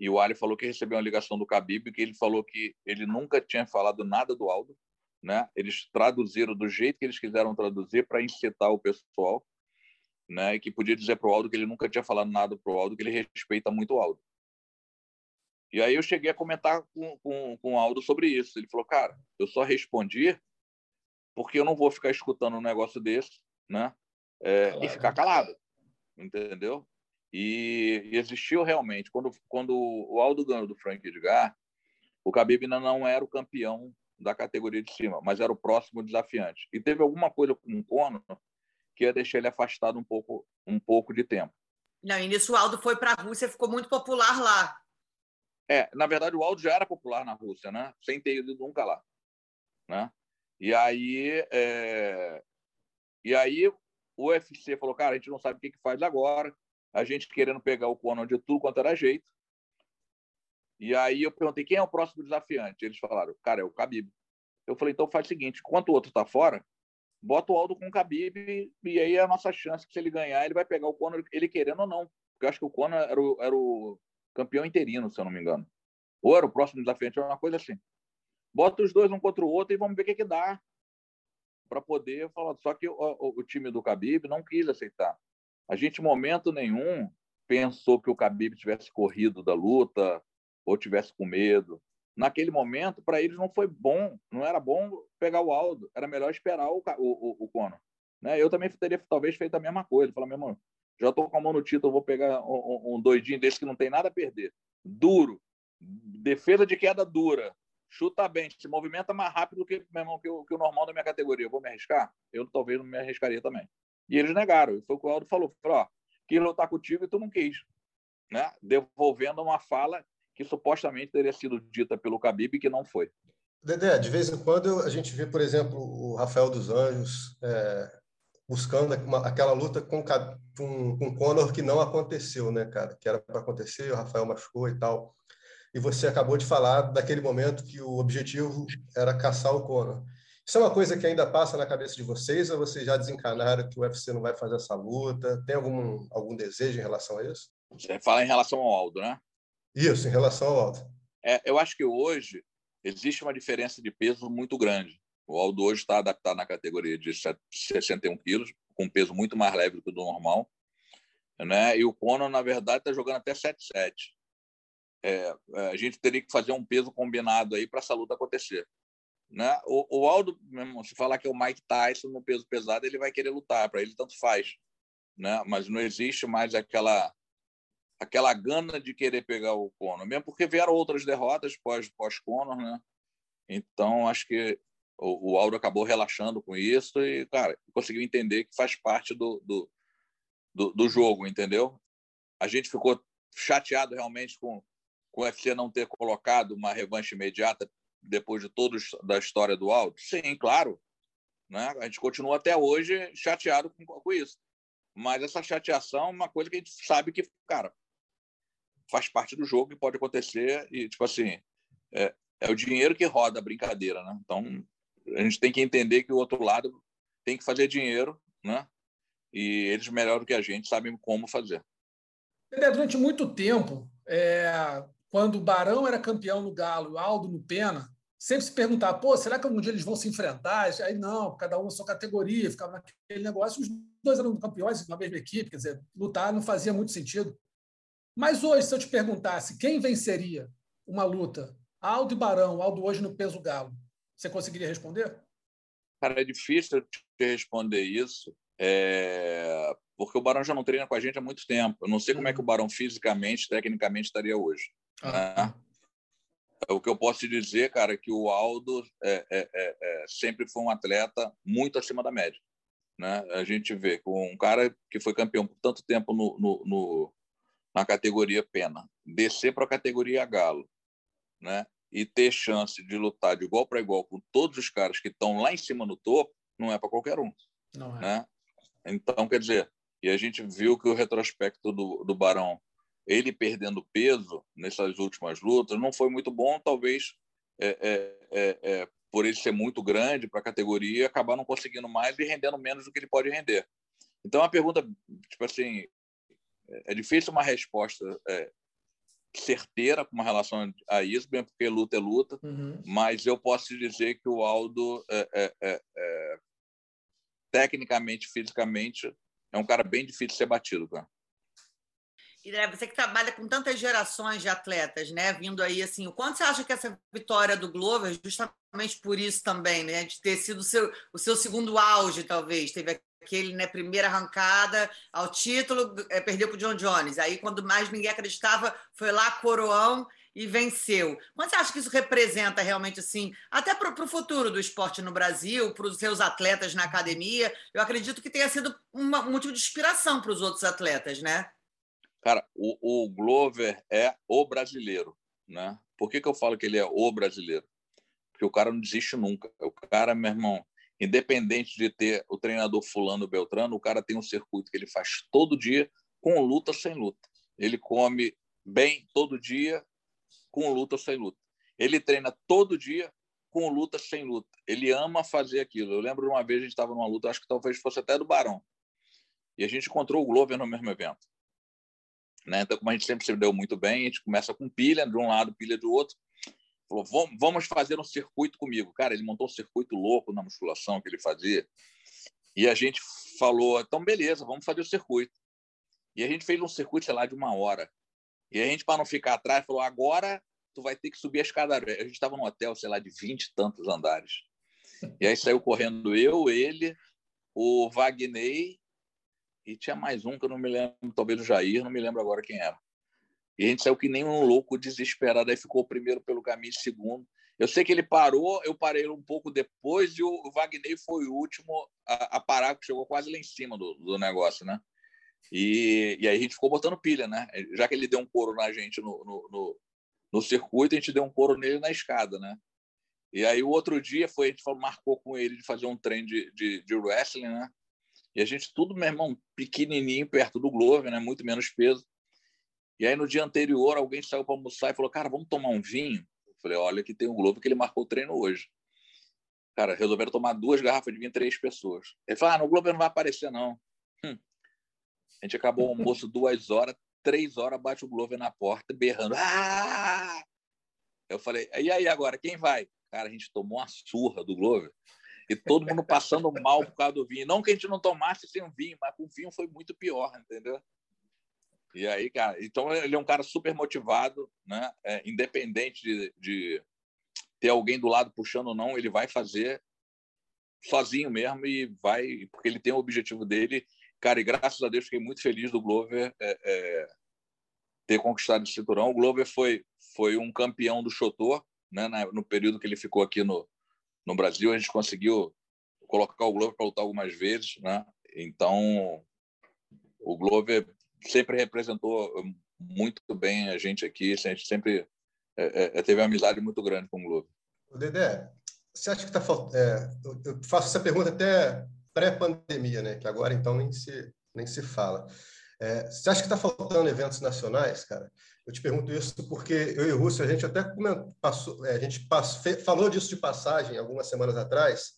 E o Ali falou que recebeu uma ligação do Khabib, que ele falou que ele nunca tinha falado nada do Aldo, né? Eles traduziram do jeito que eles quiseram traduzir para incitar o pessoal né, que podia dizer para o Aldo que ele nunca tinha falado nada para o Aldo, que ele respeita muito o Aldo. E aí eu cheguei a comentar com, com, com o Aldo sobre isso. Ele falou, cara, eu só respondi porque eu não vou ficar escutando um negócio desse, né, é, claro. e ficar calado, entendeu? E, e, existiu realmente, quando, quando o Aldo ganhou do Frank Edgar, o Khabib ainda não era o campeão da categoria de cima, mas era o próximo desafiante. E teve alguma coisa com o Conor que ia deixar ele afastado um pouco, um pouco de tempo. Não, e nisso o Aldo foi para a Rússia, ficou muito popular lá. É, na verdade o Aldo já era popular na Rússia, né? Sem ter ido nunca lá, né? E aí, é... e aí o UFC falou, cara, a gente não sabe o que, que faz agora, a gente querendo pegar o Conor de tudo quanto era jeito. E aí eu perguntei quem é o próximo desafiante. Eles falaram, cara, é o Khabib. Eu falei, então faz o seguinte, enquanto o outro está fora, bota o Aldo com o Khabib e aí é a nossa chance que se ele ganhar, ele vai pegar o Conor, ele querendo ou não. Porque eu acho que o Conor era o, era o campeão interino, se eu não me engano. Ou era o próximo desafiante, uma coisa assim. Bota os dois um contra o outro e vamos ver o que, que dá para poder falar. Só que o, o, o, time do Khabib não quis aceitar. A gente, em momento nenhum, pensou que o Khabib tivesse corrido da luta ou tivesse com medo naquele momento, para eles não foi bom, não era bom pegar o Aldo, era melhor esperar o, o, o Conor. Né? Eu também teria talvez feito a mesma coisa, falar, meu irmão, já estou com a mão no título, vou pegar um, um, doidinho desse que não tem nada a perder. Duro, defesa de queda dura, chuta bem, se movimenta mais rápido que, meu irmão, que, o, que o normal da minha categoria. Eu vou me arriscar? Eu talvez não me arriscaria também. E eles negaram, foi o que o Aldo falou, falou, ó, quis lutar contigo e tu não quis. Né? Devolvendo uma fala que supostamente teria sido dita pelo Khabib que não foi. Dedé, de vez em quando a gente vê, por exemplo, o Rafael dos Anjos é, buscando uma, aquela luta com, com, com Conor que não aconteceu, né, cara? Que era para acontecer, o Rafael machucou e tal. E você acabou de falar daquele momento que o objetivo era caçar o Conor. Isso é uma coisa que ainda passa na cabeça de vocês ou vocês já desencanaram que o UFC não vai fazer essa luta? Tem algum, algum desejo em relação a isso? Você fala em relação ao Aldo, né? Isso, em relação ao Aldo. É, eu acho que hoje existe uma diferença de peso muito grande. O Aldo hoje está adaptado na categoria de 61 quilos, com um peso muito mais leve do que o do normal. Né? E o Conor, na verdade, está jogando até 7,7. É, é, a gente teria que fazer um peso combinado aí para essa luta acontecer. Né? O, o Aldo, se falar que é o Mike Tyson no peso pesado, ele vai querer lutar, para ele tanto faz. Né? Mas não existe mais aquela aquela gana de querer pegar o Conor, mesmo porque vieram outras derrotas pós, pós Conor, né? Então, acho que o, o Aldo acabou relaxando com isso e, cara, conseguiu entender que faz parte do, do, do, do jogo, entendeu? A gente ficou chateado realmente com, com o UFC não ter colocado uma revanche imediata depois de todos da história do Aldo. Sim, claro. Né? A gente continua até hoje chateado com, com isso. Mas essa chateação é uma coisa que a gente sabe que, cara, faz parte do jogo e pode acontecer. E, tipo assim, é, é o dinheiro que roda a brincadeira, né? Então, a gente tem que entender que o outro lado tem que fazer dinheiro, né? E eles, melhor do que a gente, sabem como fazer. Durante muito tempo, é, quando o Barão era campeão no Galo e o Aldo no Pena, sempre se perguntava, pô, será que algum dia eles vão se enfrentar? Aí não, cada um na sua categoria, ficava naquele negócio. Os dois eram campeões na mesma equipe, quer dizer, lutar não fazia muito sentido. Mas hoje, se eu te perguntasse quem venceria uma luta, Aldo e Barão, Aldo hoje no peso galo, você conseguiria responder? Cara, é difícil te responder isso, é... porque o Barão já não treina com a gente há muito tempo. Eu não sei como é que o uhum. Barão fisicamente, tecnicamente, estaria hoje. Ah. Né? O que eu posso te dizer, cara, é que o Aldo é, é, é, é, sempre foi um atleta muito acima da média. Né? A gente vê com um cara que foi campeão por tanto tempo no, no, no na categoria pena, descer para a categoria galo, né? E ter chance de lutar de igual para igual com todos os caras que estão lá em cima no topo, não é para qualquer um. Não é. Né? Então, quer dizer, e a gente viu que o retrospecto do, do Barão, ele perdendo peso nessas últimas lutas, não foi muito bom, talvez é, é, é, é por ele ser muito grande para a categoria, acabar não conseguindo mais e rendendo menos do que ele pode render. Então, a pergunta, tipo assim, é difícil uma resposta é, certeira com relação a isso, bem porque luta é luta, uhum. mas eu posso te dizer que o Aldo, é, é, é, é, tecnicamente, fisicamente, é um cara bem difícil de ser batido, cara. E você que trabalha com tantas gerações de atletas, né, vindo aí assim, o quanto você acha que essa vitória do Glover, justamente por isso também, né, de ter sido o seu, o seu segundo auge, talvez, teve aquele, né, primeira arrancada ao título, é, perdeu para o John Jones. Aí, quando mais ninguém acreditava, foi lá, coroão e venceu. Quanto você acha que isso representa realmente, assim, até para o futuro do esporte no Brasil, para os seus atletas na academia? Eu acredito que tenha sido uma, um motivo de inspiração para os outros atletas, né? Cara, o, o Glover é o brasileiro, né? Por que, que eu falo que ele é o brasileiro? Porque o cara não desiste nunca. O cara, meu irmão, independente de ter o treinador fulano Beltrano, o cara tem um circuito que ele faz todo dia, com luta sem luta. Ele come bem todo dia, com luta sem luta. Ele treina todo dia, com luta sem luta. Ele ama fazer aquilo. Eu lembro de uma vez a gente estava numa luta, acho que talvez fosse até do Barão, e a gente encontrou o Glover no mesmo evento. Né? Então, como a gente sempre se deu muito bem, a gente começa com pilha de um lado, pilha do outro. Falou, vamos fazer um circuito comigo. Cara, ele montou um circuito louco na musculação que ele fazia. E a gente falou, então beleza, vamos fazer o circuito. E a gente fez um circuito, sei lá, de uma hora. E a gente, para não ficar atrás, falou, agora tu vai ter que subir a escadaria. A gente estava num hotel, sei lá, de vinte e tantos andares. E aí saiu correndo eu, ele, o Wagner e tinha mais um que eu não me lembro, talvez o Jair, não me lembro agora quem era. E a gente saiu que nem um louco, desesperado. Aí ficou primeiro pelo caminho, segundo. Eu sei que ele parou, eu parei um pouco depois e o Wagner foi o último a, a parar, que chegou quase lá em cima do, do negócio, né? E, e, aí a gente ficou botando pilha, né? Já que ele deu um couro na gente no, no, no, no circuito, a gente deu um couro nele na escada, né? E aí o outro dia foi, a gente falou, marcou com ele de fazer um treino de, de, de wrestling, né? E a gente tudo, meu irmão, pequenininho, perto do Glover, né? Muito menos peso. E aí, no dia anterior, alguém saiu para almoçar e falou: Cara, vamos tomar um vinho? Eu falei: Olha, que tem o Globo que ele marcou o treino hoje. Cara, resolveram tomar duas garrafas de vinho, três pessoas. Ele falou: Ah, no Globo não vai aparecer, não. Hum. A gente acabou o almoço (laughs) duas horas, três horas, bate o Globo na porta, berrando. Ah! Eu falei: E aí agora, quem vai? Cara, a gente tomou uma surra do Globo e todo mundo passando mal por causa do vinho. Não que a gente não tomasse sem vinho, mas com o vinho foi muito pior, entendeu? E aí, cara, então ele é um cara super motivado, né? É, independente de, de, ter alguém do lado puxando ou não, ele vai fazer sozinho mesmo e vai, porque ele tem o objetivo dele. Cara, e graças a Deus fiquei muito feliz do Glover é, é, ter conquistado esse cinturão. O Glover foi, foi um campeão do Chotô, né? no período que ele ficou aqui no, no Brasil, a gente conseguiu colocar o Glover para lutar algumas vezes. Né? Então, o Glover sempre representou muito bem a gente aqui, a gente sempre é, é, teve uma amizade muito grande com o Glover. Dedé, você acha que está faltando. É, eu faço essa pergunta até pré-pandemia, né? que agora então nem se, nem se fala. Você acha que está faltando eventos nacionais, cara? Eu te pergunto isso porque eu e o Russo, a gente até passou, é, a gente passou, falou disso de passagem algumas semanas atrás,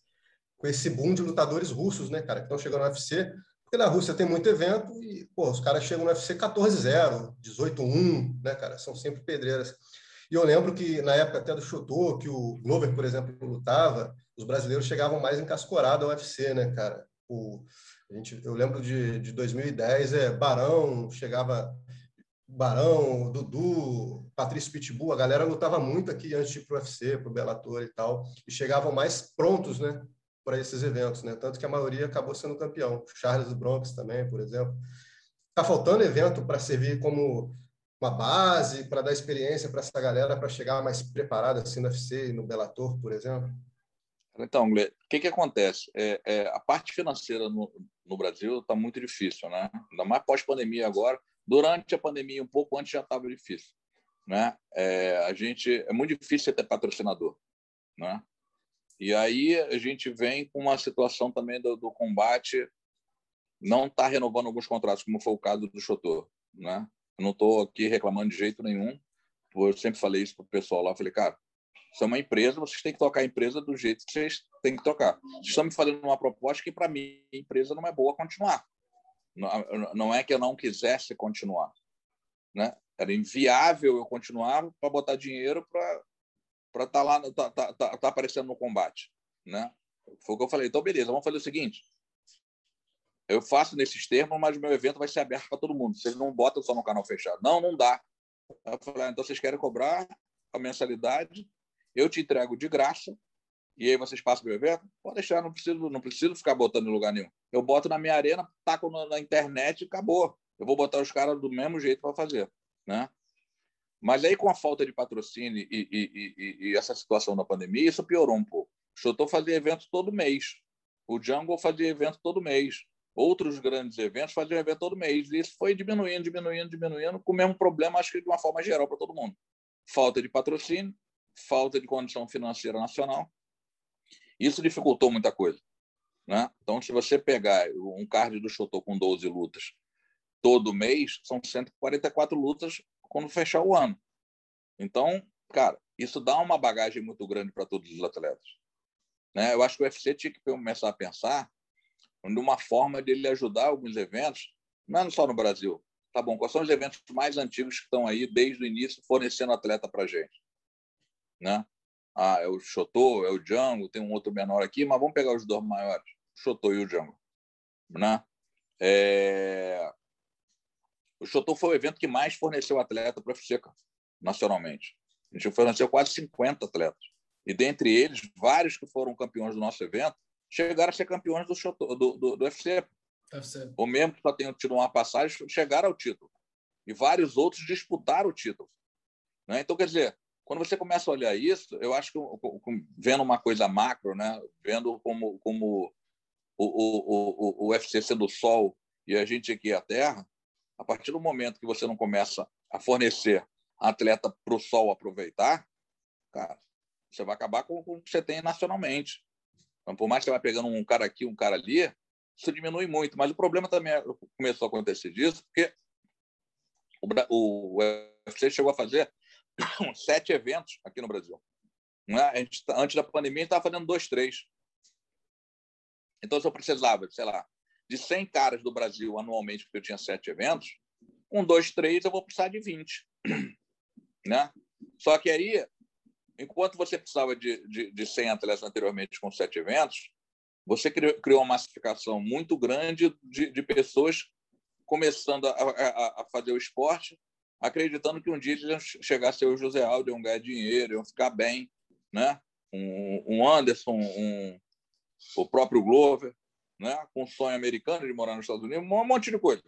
com esse boom de lutadores russos, né, cara, que estão chegando no UFC, porque na Rússia tem muito evento e, pô, os caras chegam no UFC 14-0, 18-1, né, cara, são sempre pedreiras. E eu lembro que na época até do Chotô, que o Glover, por exemplo, lutava, os brasileiros chegavam mais encascorados ao UFC, né, cara? O, a gente, eu lembro de, de 2010, é, Barão, chegava Barão, Dudu, Patrício Pitbull, a galera lutava muito aqui antes de ir para o UFC, para o Bellator e tal, e chegavam mais prontos, né, para esses eventos, né? Tanto que a maioria acabou sendo campeão. Charles Bronx também, por exemplo. Tá faltando evento para servir como uma base, para dar experiência para essa galera para chegar mais preparada assim no UFC e no Bellator, por exemplo. Então, o que, que acontece? É, é, a parte financeira no, no Brasil está muito difícil, né? Ainda mais pós-pandemia agora. Durante a pandemia, um pouco antes já estava difícil, né? É, a gente é muito difícil ter patrocinador, né? E aí a gente vem com uma situação também do, do combate não está renovando alguns contratos, como foi o caso do Chotô, né? Eu não estou aqui reclamando de jeito nenhum. Eu sempre falei isso para o pessoal lá. Eu falei, cara, isso é uma empresa, vocês têm que tocar a empresa do jeito que vocês têm que tocar. Vocês estão me fazendo uma proposta que, para mim, a empresa não é boa continuar. Não, é que eu não quisesse continuar. Né? Era inviável eu continuar para botar dinheiro para estar tá lá, tá, tá, tá, tá, aparecendo no combate. Né? Foi o que eu falei. Então, beleza, vamos fazer o seguinte. Eu faço nesses termos, mas o meu evento vai ser aberto para todo mundo. Vocês não botam só no canal fechado. Não, não dá. Eu falei, ah, então vocês querem cobrar a mensalidade eu te entrego de graça e aí vocês passam meu evento? Pode deixar, não preciso, não preciso ficar botando em lugar nenhum. Eu boto na minha arena, taco na internet e acabou. Eu vou botar os caras do mesmo jeito para fazer, né? Mas aí, com a falta de patrocínio e, e, e, e, essa situação da pandemia, isso piorou um pouco. O Chotô fazia evento todo mês. O Jungle fazia evento todo mês. Outros grandes eventos faziam evento todo mês. E isso foi diminuindo, diminuindo, diminuindo, com o mesmo problema, acho que de uma forma geral para todo mundo. Falta de patrocínio, falta de condição financeira nacional. Isso dificultou muita coisa. Né? Então, se você pegar um card do Chotô com 12 lutas todo mês, são 144 lutas quando fechar o ano. Então, cara, isso dá uma bagagem muito grande para todos os atletas. Né? Eu acho que o UFC tinha que começar a pensar numa forma de ele ajudar alguns eventos, não só no Brasil. Tá bom, quais são os eventos mais antigos que estão aí desde o início fornecendo atleta para gente? né? Ah, é o Chotô, é o Django, tem um outro menor aqui, mas vamos pegar os dois maiores, o Chotô e o Django, né? É... O Chotô foi o evento que mais forneceu atleta para o UFC nacionalmente. A gente forneceu quase 50 atletas. E dentre eles, vários que foram campeões do nosso evento chegaram a ser campeões do, Chotô, do, do, do UFC. UFC. Ou mesmo que só tenham tido uma passagem, chegaram ao título. E vários outros disputaram o título. Né? Então, quer dizer, quando você começa a olhar isso, eu acho que vendo uma coisa macro, né, vendo como, como o, o, o, o UFC sendo o Sol e a gente aqui é a Terra, a partir do momento que você não começa a fornecer atleta para o Sol aproveitar, cara, você vai acabar com, com o que você tem nacionalmente. Então, por mais que você vá pegando um cara aqui, um cara ali, isso diminui muito. Mas o problema também é, começou a acontecer disso, porque o, o UFC chegou a fazer (coughs) sete eventos aqui no Brasil. A gente, tá, antes da pandemia, a gente estava fazendo dois, três. Então, se eu precisava, sei lá, de 100 caras do Brasil anualmente, porque eu tinha sete eventos, um, dois, três, eu vou precisar de 20. (clears throat) Né? Só que aí, enquanto você precisava de, de, de 100 atletas anteriormente com sete eventos, você criou uma massificação muito grande de, de pessoas começando a, a, a, fazer o esporte acreditando que um dia eles iam chegar a ser o José Aldo, iam ganhar dinheiro, iam ficar bem, né? Um, um Anderson, um, o próprio Glover, né? com um sonho americano de morar nos Estados Unidos, um monte de coisa.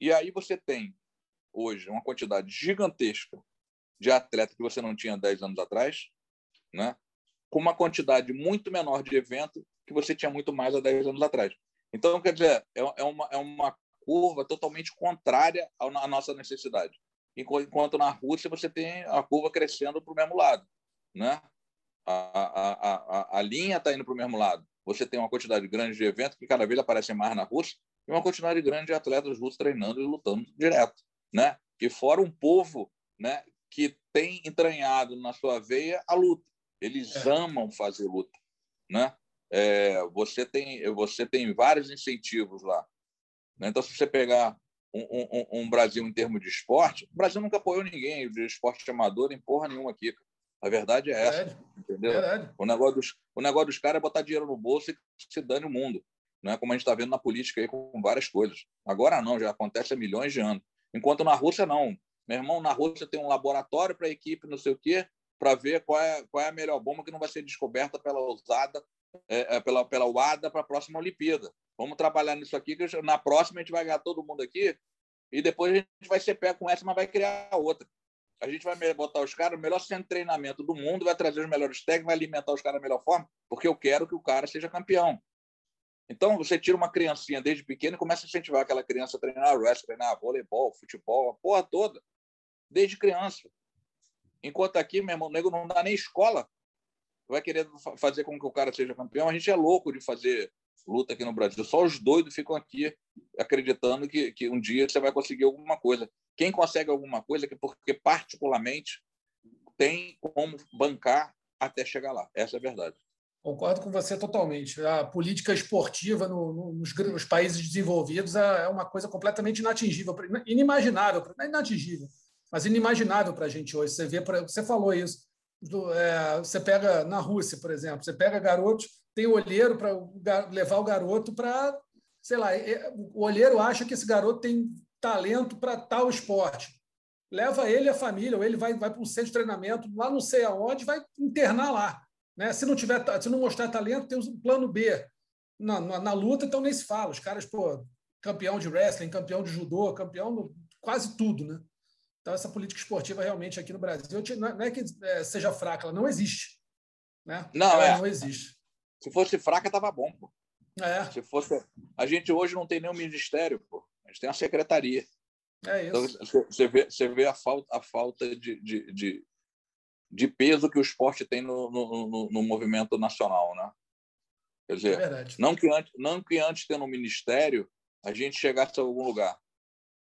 E aí você tem, hoje, uma quantidade gigantesca de atleta que você não tinha 10 anos atrás, né? com uma quantidade muito menor de evento que você tinha muito mais há 10 anos atrás. Então, quer dizer, é, é, uma, é uma curva totalmente contrária à nossa necessidade. Enquanto na Rússia você tem a curva crescendo para o mesmo lado. Né? A, a, a, a linha está indo para o mesmo lado. Você tem uma quantidade grande de eventos que cada vez aparecem mais na Rússia e uma quantidade grande de atletas russos treinando e lutando direto. Né? E fora um povo né, que tem entranhado na sua veia a luta. Eles é. amam fazer luta. Né? É, você, tem, você tem vários incentivos lá. Né? Então, se você pegar um, um, um, Brasil em termos de esporte, o Brasil nunca apoiou ninguém de esporte amador em porra nenhuma aqui. A verdade é essa. Verdade. Entendeu? Verdade. O negócio dos, o negócio dos caras é botar dinheiro no bolso e se dane o mundo. Né? Como a gente está vendo na política aí com várias coisas. Agora não, já acontece há milhões de anos. Enquanto na Rússia, não. Meu irmão, na Rússia tem um laboratório para a equipe, não sei o quê, para ver qual é, qual é a melhor bomba que não vai ser descoberta pela usada, é, é pela, pela UADA para a próxima Olimpíada. Vamos trabalhar nisso aqui, que na próxima a gente vai ganhar todo mundo aqui e depois a gente vai ser pé com essa, mas vai criar outra. A gente vai botar os caras no melhor centro de treinamento do mundo, vai trazer os melhores técnicos, vai alimentar os caras da melhor forma, porque eu quero que o cara seja campeão. Então, você tira uma criancinha desde pequena e começa a incentivar aquela criança a treinar wrestling, treinar voleibol, futebol, a porra toda, desde criança. Enquanto aqui, meu irmão, nego não dá nem escola. Vai querer fazer com que o cara seja campeão. A gente é louco de fazer luta aqui no Brasil. Só os doidos ficam aqui acreditando que, que um dia você vai conseguir alguma coisa. Quem consegue alguma coisa é porque, particularmente, tem como bancar até chegar lá. Essa é a verdade. Concordo com você totalmente. A política esportiva no, no, nos, nos, países desenvolvidos é, é uma coisa completamente inatingível, inimaginável, não é inatingível, mas inimaginável para a gente hoje. Você vê, você falou isso. Do, é, você pega na Rússia, por exemplo, você pega garotos, tem olheiro para levar o garoto para, sei lá, o olheiro acha que esse garoto tem talento para tal esporte. Leva ele e a família, ou ele vai, vai para um centro de treinamento lá não sei aonde, vai internar lá. Né? Se não tiver, se não mostrar talento, tem um plano B. Na, na, na, luta, então nem se fala. Os caras, pô, campeão de wrestling, campeão de judô, campeão de quase tudo, né? Então, essa política esportiva realmente aqui no Brasil não é que é, seja fraca, ela não existe. Né? Não, ela é. não existe. Se fosse fraca, estava bom. Pô. É. Se fosse... A gente hoje não tem nenhum ministério, gente tem uma secretaria. É isso. Então, você vê, você vê a falta, a falta de, de, de, de peso que o esporte tem no, no, no, no movimento nacional, né? Quer dizer, é não que antes, não que antes tendo um ministério a gente chegasse a algum lugar,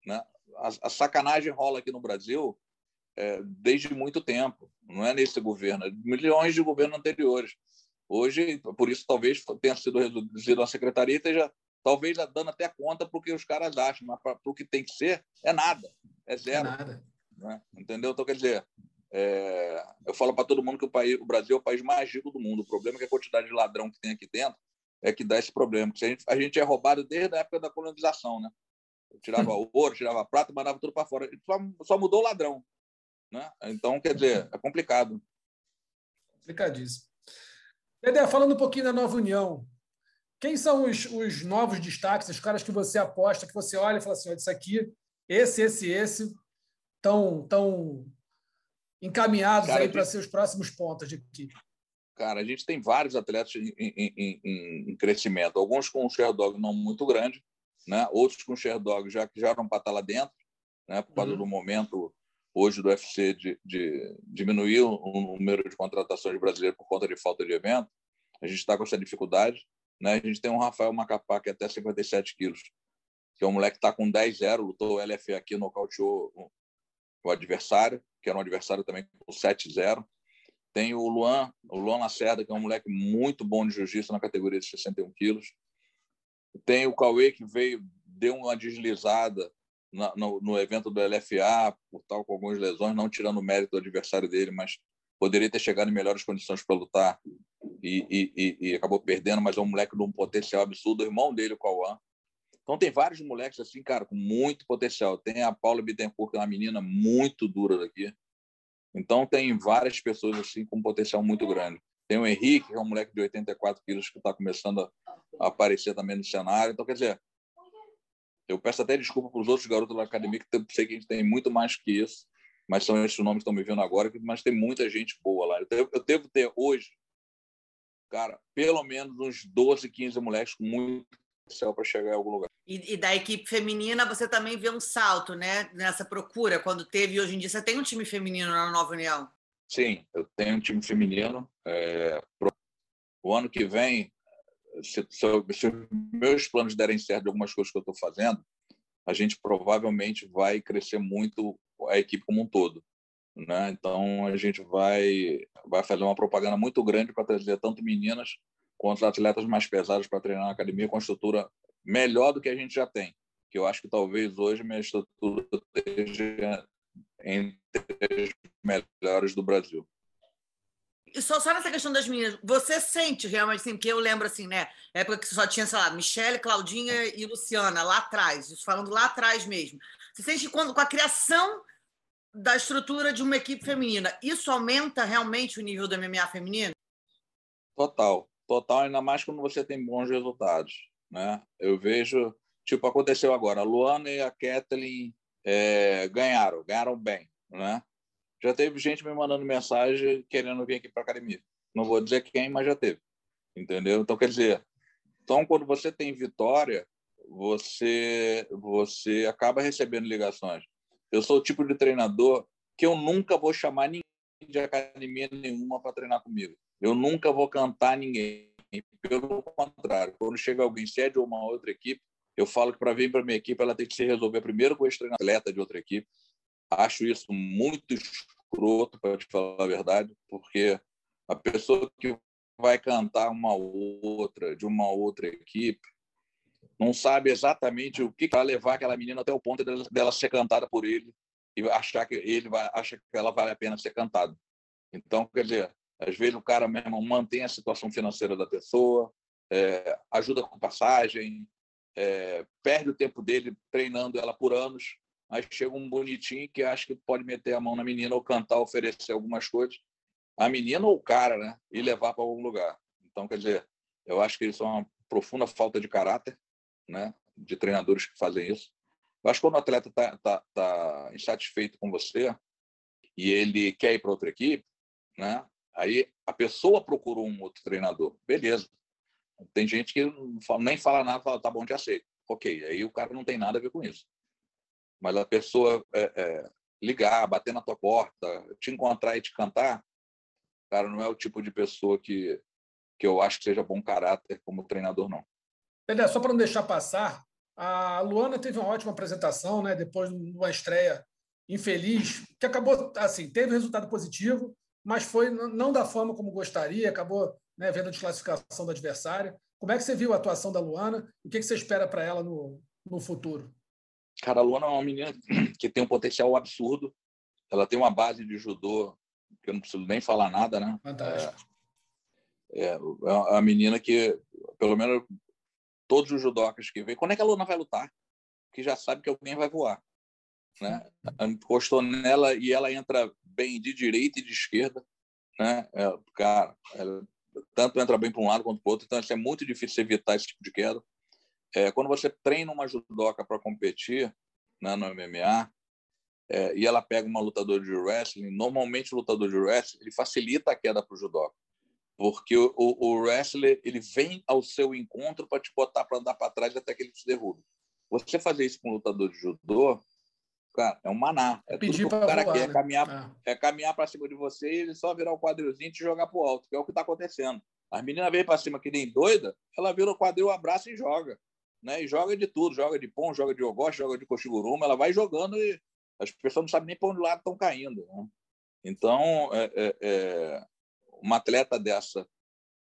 né? A, a sacanagem rola aqui no Brasil é, desde muito tempo, não é nesse governo, é milhões de governos anteriores. Hoje, por isso talvez tenha sido reduzido a secretaria e esteja talvez dando até conta para o que os caras acham, mas para o que tem que ser é nada, é zero. É nada. Né? Entendeu? Então, quer dizer, é, eu falo para todo mundo que o, país, o Brasil é o país mais rico do mundo. O problema é que a quantidade de ladrão que tem aqui dentro é que dá esse problema. Porque a gente, a gente é roubado desde a época da colonização, né? Eu tirava ouro, tirava prata, mandava tudo para fora. Só, só mudou o ladrão. Né? Então, quer dizer, é complicado. Complicadíssimo. Dedé, falando um pouquinho da nova união, quem são os, os novos destaques, os caras que você aposta, que você olha e fala assim: isso aqui, esse, esse, esse, estão tão encaminhados Cara, aí para ser os próximos pontos de equipe? Cara, a gente tem vários atletas em, em, em, em crescimento, alguns com um share dog não muito grande, né? outros com share dog já que já eram para estar lá dentro, né? por causa uhum. do momento hoje do UFC de, de diminuir o número de contratações brasileiras por conta de falta de evento. A gente está com essa dificuldade. Né? A gente tem um Rafael Macapá, que é até 57 quilos, que é um moleque que está com 10-0, lutou o LFA aqui, nocauteou o adversário que era um adversário também com 7-0. Tem o Luan, o Luan Lacerda, que é um moleque muito bom de jiu-jitsu na categoria de 61 quilos. Tem o Cauê, que veio, deu uma deslizada na, no, no, evento do LFA, por tal, com algumas lesões, não tirando o mérito do adversário dele, mas poderia ter chegado em melhores condições para lutar e, e, e, e, acabou perdendo, mas é um moleque de um potencial absurdo, o irmão dele, o Cauã, então tem vários moleques assim, cara, com muito potencial. Tem a Paula Bittencourt, que é uma menina muito dura daqui. Então tem várias pessoas assim com potencial muito grande. Tem o Henrique, que é um moleque de 84 quilos que está começando a aparecer também no cenário. Então, quer dizer, eu peço até desculpa para os outros garotos da academia, que eu sei que a gente tem muito mais que isso. Mas são esses nomes que estão me vendo agora, mas tem muita gente boa lá. Eu devo, eu devo ter hoje, cara, pelo menos uns 12, 15 moleques com muito céu para chegar em algum lugar. E, e, da equipe feminina você também vê um salto, né? Nessa procura, quando teve hoje em dia você tem um time feminino na Nova União? Sim, eu tenho um time feminino. É, pro... O ano que vem, se, se, se meus planos derem certo de algumas coisas que eu estou fazendo, a gente provavelmente vai crescer muito a equipe como um todo. Né? Então a gente vai vai fazer uma propaganda muito grande para trazer tanto meninas quanto atletas mais pesados para treinar na academia com estrutura melhor do que a gente já tem. Que eu acho que talvez hoje minha estrutura esteja entre as melhores do Brasil. Só, só nessa questão das meninas, você sente realmente, assim, porque eu lembro assim, né? Época que só tinha, sei lá, Michelle, Claudinha e Luciana lá atrás, falando lá atrás mesmo. Você sente que quando, com a criação da estrutura de uma equipe feminina, isso aumenta realmente o nível do MMA feminino? Total, total, ainda mais quando você tem bons resultados. Né? Eu vejo, tipo, aconteceu agora, a Luana e a Kathleen é, ganharam, ganharam bem. Né? Já teve gente me mandando mensagem querendo vir aqui para academia. Não vou dizer quem, mas já teve. Entendeu? Então, quer dizer, então, quando você tem vitória, você, você acaba recebendo ligações. Eu sou o tipo de treinador que eu nunca vou chamar ninguém de academia nenhuma para treinar comigo. Eu nunca vou cantar ninguém. Pelo contrário, quando chega alguém, se é de uma outra equipe, eu falo que para vir para minha equipe, ela tem que se resolver primeiro com esse atleta de outra equipe. Acho isso muito escroto, para te falar a verdade, porque a pessoa que vai cantar uma outra, de uma outra equipe, não sabe exatamente o que vai levar aquela menina até o ponto dela, dela ser cantada por ele e achar que ele vai acha que ela vale a pena ser cantada. Então, quer dizer, às vezes o cara mesmo mantém a situação financeira da pessoa, é, ajuda com passagem, é, perde o tempo dele treinando ela por anos, mas chega um bonitinho que acha que pode meter a mão na menina ou cantar, oferecer algumas coisas, a menina ou o cara, né, e levar para algum lugar. Então, quer dizer, eu acho que isso é uma profunda falta de caráter né, de treinadores que fazem isso. Eu acho que quando o atleta está tá, tá insatisfeito com você e ele quer ir para outra equipe, né, aí a pessoa procurou um outro treinador. Beleza. Tem gente que nem fala nada, fala, tá bom, te aceito. Ok, aí o cara não tem nada a ver com isso. Mas a pessoa é, é, ligar, bater na tua porta, te encontrar e te cantar, cara, não é o tipo de pessoa que, que eu acho que seja bom caráter como treinador, não. Pelé, só para não deixar passar, a Luana teve uma ótima apresentação, né? depois de uma estreia infeliz, que acabou, assim, teve resultado positivo, mas foi não da forma como gostaria, acabou né, vendo a desclassificação do adversário. Como é que você viu a atuação da Luana? O que você espera para ela no, no futuro? Cara, a Luana é uma menina que tem um potencial absurdo. Ela tem uma base de judô que eu não preciso nem falar nada, né? Fantástico. É, é, é uma menina que, pelo menos todos os judocas que vêm, quando é que a Luna vai lutar? Que já sabe que alguém vai voar. Né? Encostou nela e ela entra bem de direita e de esquerda. Né? É, cara, ela, tanto entra bem para um lado quanto para o outro, então é muito difícil evitar esse tipo de queda. É, quando você treina uma judoca para competir né, no MMA, é, e ela pega uma lutadora de wrestling, normalmente o lutador de wrestling ele facilita a queda para o judoca porque o, o, wrestler ele vem ao seu encontro para te botar para andar para trás até que ele te derrube. Você fazer isso com um lutador de judô, cara, é um maná. É Pedir tudo que o cara voar, quer, é né? caminhar, é. é caminhar para cima de você e ele só virar o quadrilzinho e te jogar para o alto, que é o que está acontecendo. As meninas vêm para cima que nem doida, ela vira o quadril, abraça e joga. Né? E joga de tudo, joga de pão, joga de ogoste, joga de cochiguruma, ela vai jogando e as pessoas não sabem nem para onde lado estão caindo. Né? Então, é, é, é uma atleta dessa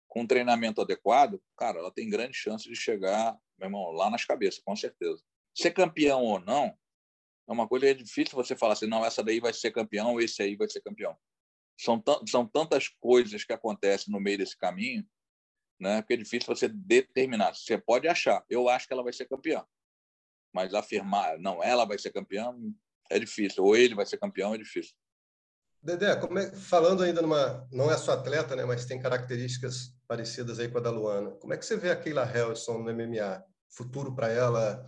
com um treinamento adequado, cara, ela tem grande chance de chegar, meu irmão, lá nas cabeças, com certeza. Ser campeão ou não, é uma coisa é difícil você falar assim, não, essa daí vai ser campeão, esse aí vai ser campeão. São, são tantas coisas que acontecem no meio desse caminho, né, que é difícil você determinar. Você pode achar, eu acho que ela vai ser campeã, mas afirmar, não, ela vai ser campeã, é difícil, ou ele vai ser campeão, é difícil. Dedé, é, falando ainda numa. Não é só atleta, né, mas tem características parecidas aí com a da Luana. Como é que você vê a Keila Harrison no MMA? Futuro para ela?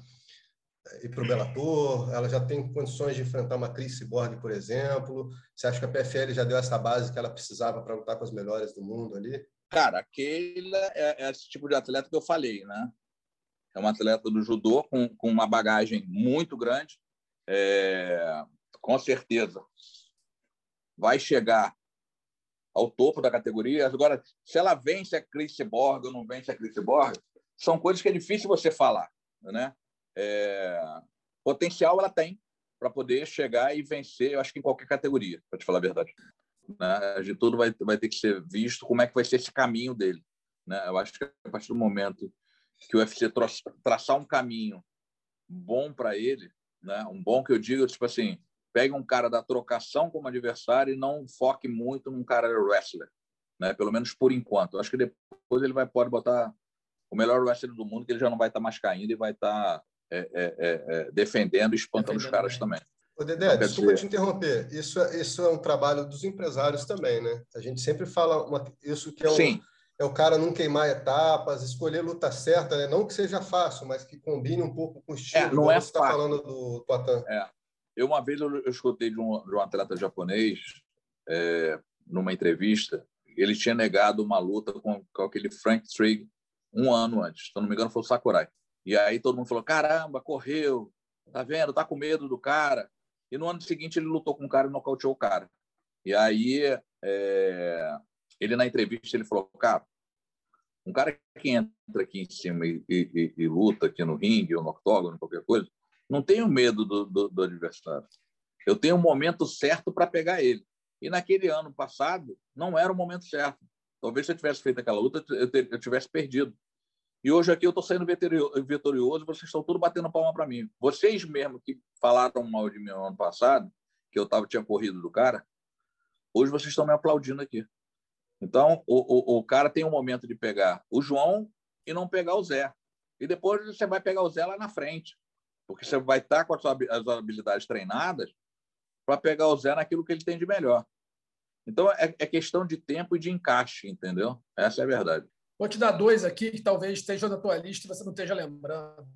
ir para o Bellator? Ela já tem condições de enfrentar uma Cris Cyborg, por exemplo? Você acha que a PFL já deu essa base que ela precisava para lutar com as melhores do mundo ali? Cara, aquele é, é esse tipo de atleta que eu falei, né? É um atleta do judô com, com uma bagagem muito grande. É, com certeza vai chegar ao topo da categoria. Agora, se ela vence a Chris Borg ou não vence a Chris Borg, são coisas que é difícil você falar, né? É... Potencial ela tem para poder chegar e vencer, eu acho que em qualquer categoria, para te falar a verdade. Né? De tudo vai, vai ter que ser visto como é que vai ser esse caminho dele. Né? Eu acho que a partir do momento que o UFC traçar um caminho bom para ele, né? um bom que eu digo, tipo assim, pegue um cara da trocação como adversário e não foque muito num cara wrestler, né? Pelo menos por enquanto. Eu acho que depois ele vai pode botar o melhor wrestler do mundo, que ele já não vai estar tá mais caindo e vai estar tá, é, é, é, é, defendendo e espantando defendendo os caras também. Ô, Dedé, desculpa te interromper. Isso, é, isso é um trabalho dos empresários também, né? A gente sempre fala uma, isso que é um, Sim. é o cara não queimar etapas, escolher luta certa, né? Não que seja fácil, mas que combine um pouco com o estilo. É, não é você está falando do Poitin. É. Eu, uma vez, eu, eu escutei de um, de um, atleta japonês, é, numa entrevista, ele tinha negado uma luta com, com aquele Frank Trigg um ano antes. Se não me engano, foi o Sakurai. E aí todo mundo falou: caramba, correu, tá vendo? Tá com medo do cara. E no ano seguinte ele lutou com o cara e nocauteou o cara. E aí é... ele na entrevista ele falou: cara, um cara que entra aqui em cima e, e, e luta aqui no ringue ou no octógono, qualquer coisa, não tenho medo do, do, do adversário. Eu tenho o um momento certo para pegar ele. E naquele ano passado, não era o momento certo. Talvez se eu tivesse feito aquela luta, eu tivesse perdido. E hoje aqui eu estou saindo vitorioso, vocês estão tudo batendo palma para mim. Vocês mesmo que falaram mal de mim no ano passado, que eu tava, tinha corrido do cara, hoje vocês estão me aplaudindo aqui. Então, o, o, o cara tem um momento de pegar o João e não pegar o Zé. E depois você vai pegar o Zé lá na frente porque você vai estar com as habilidades treinadas para pegar o Zé naquilo que ele tem de melhor. Então, é, é, questão de tempo e de encaixe, entendeu? Essa é a verdade. Vou te dar dois aqui que talvez estejam na tua lista e você não esteja lembrando.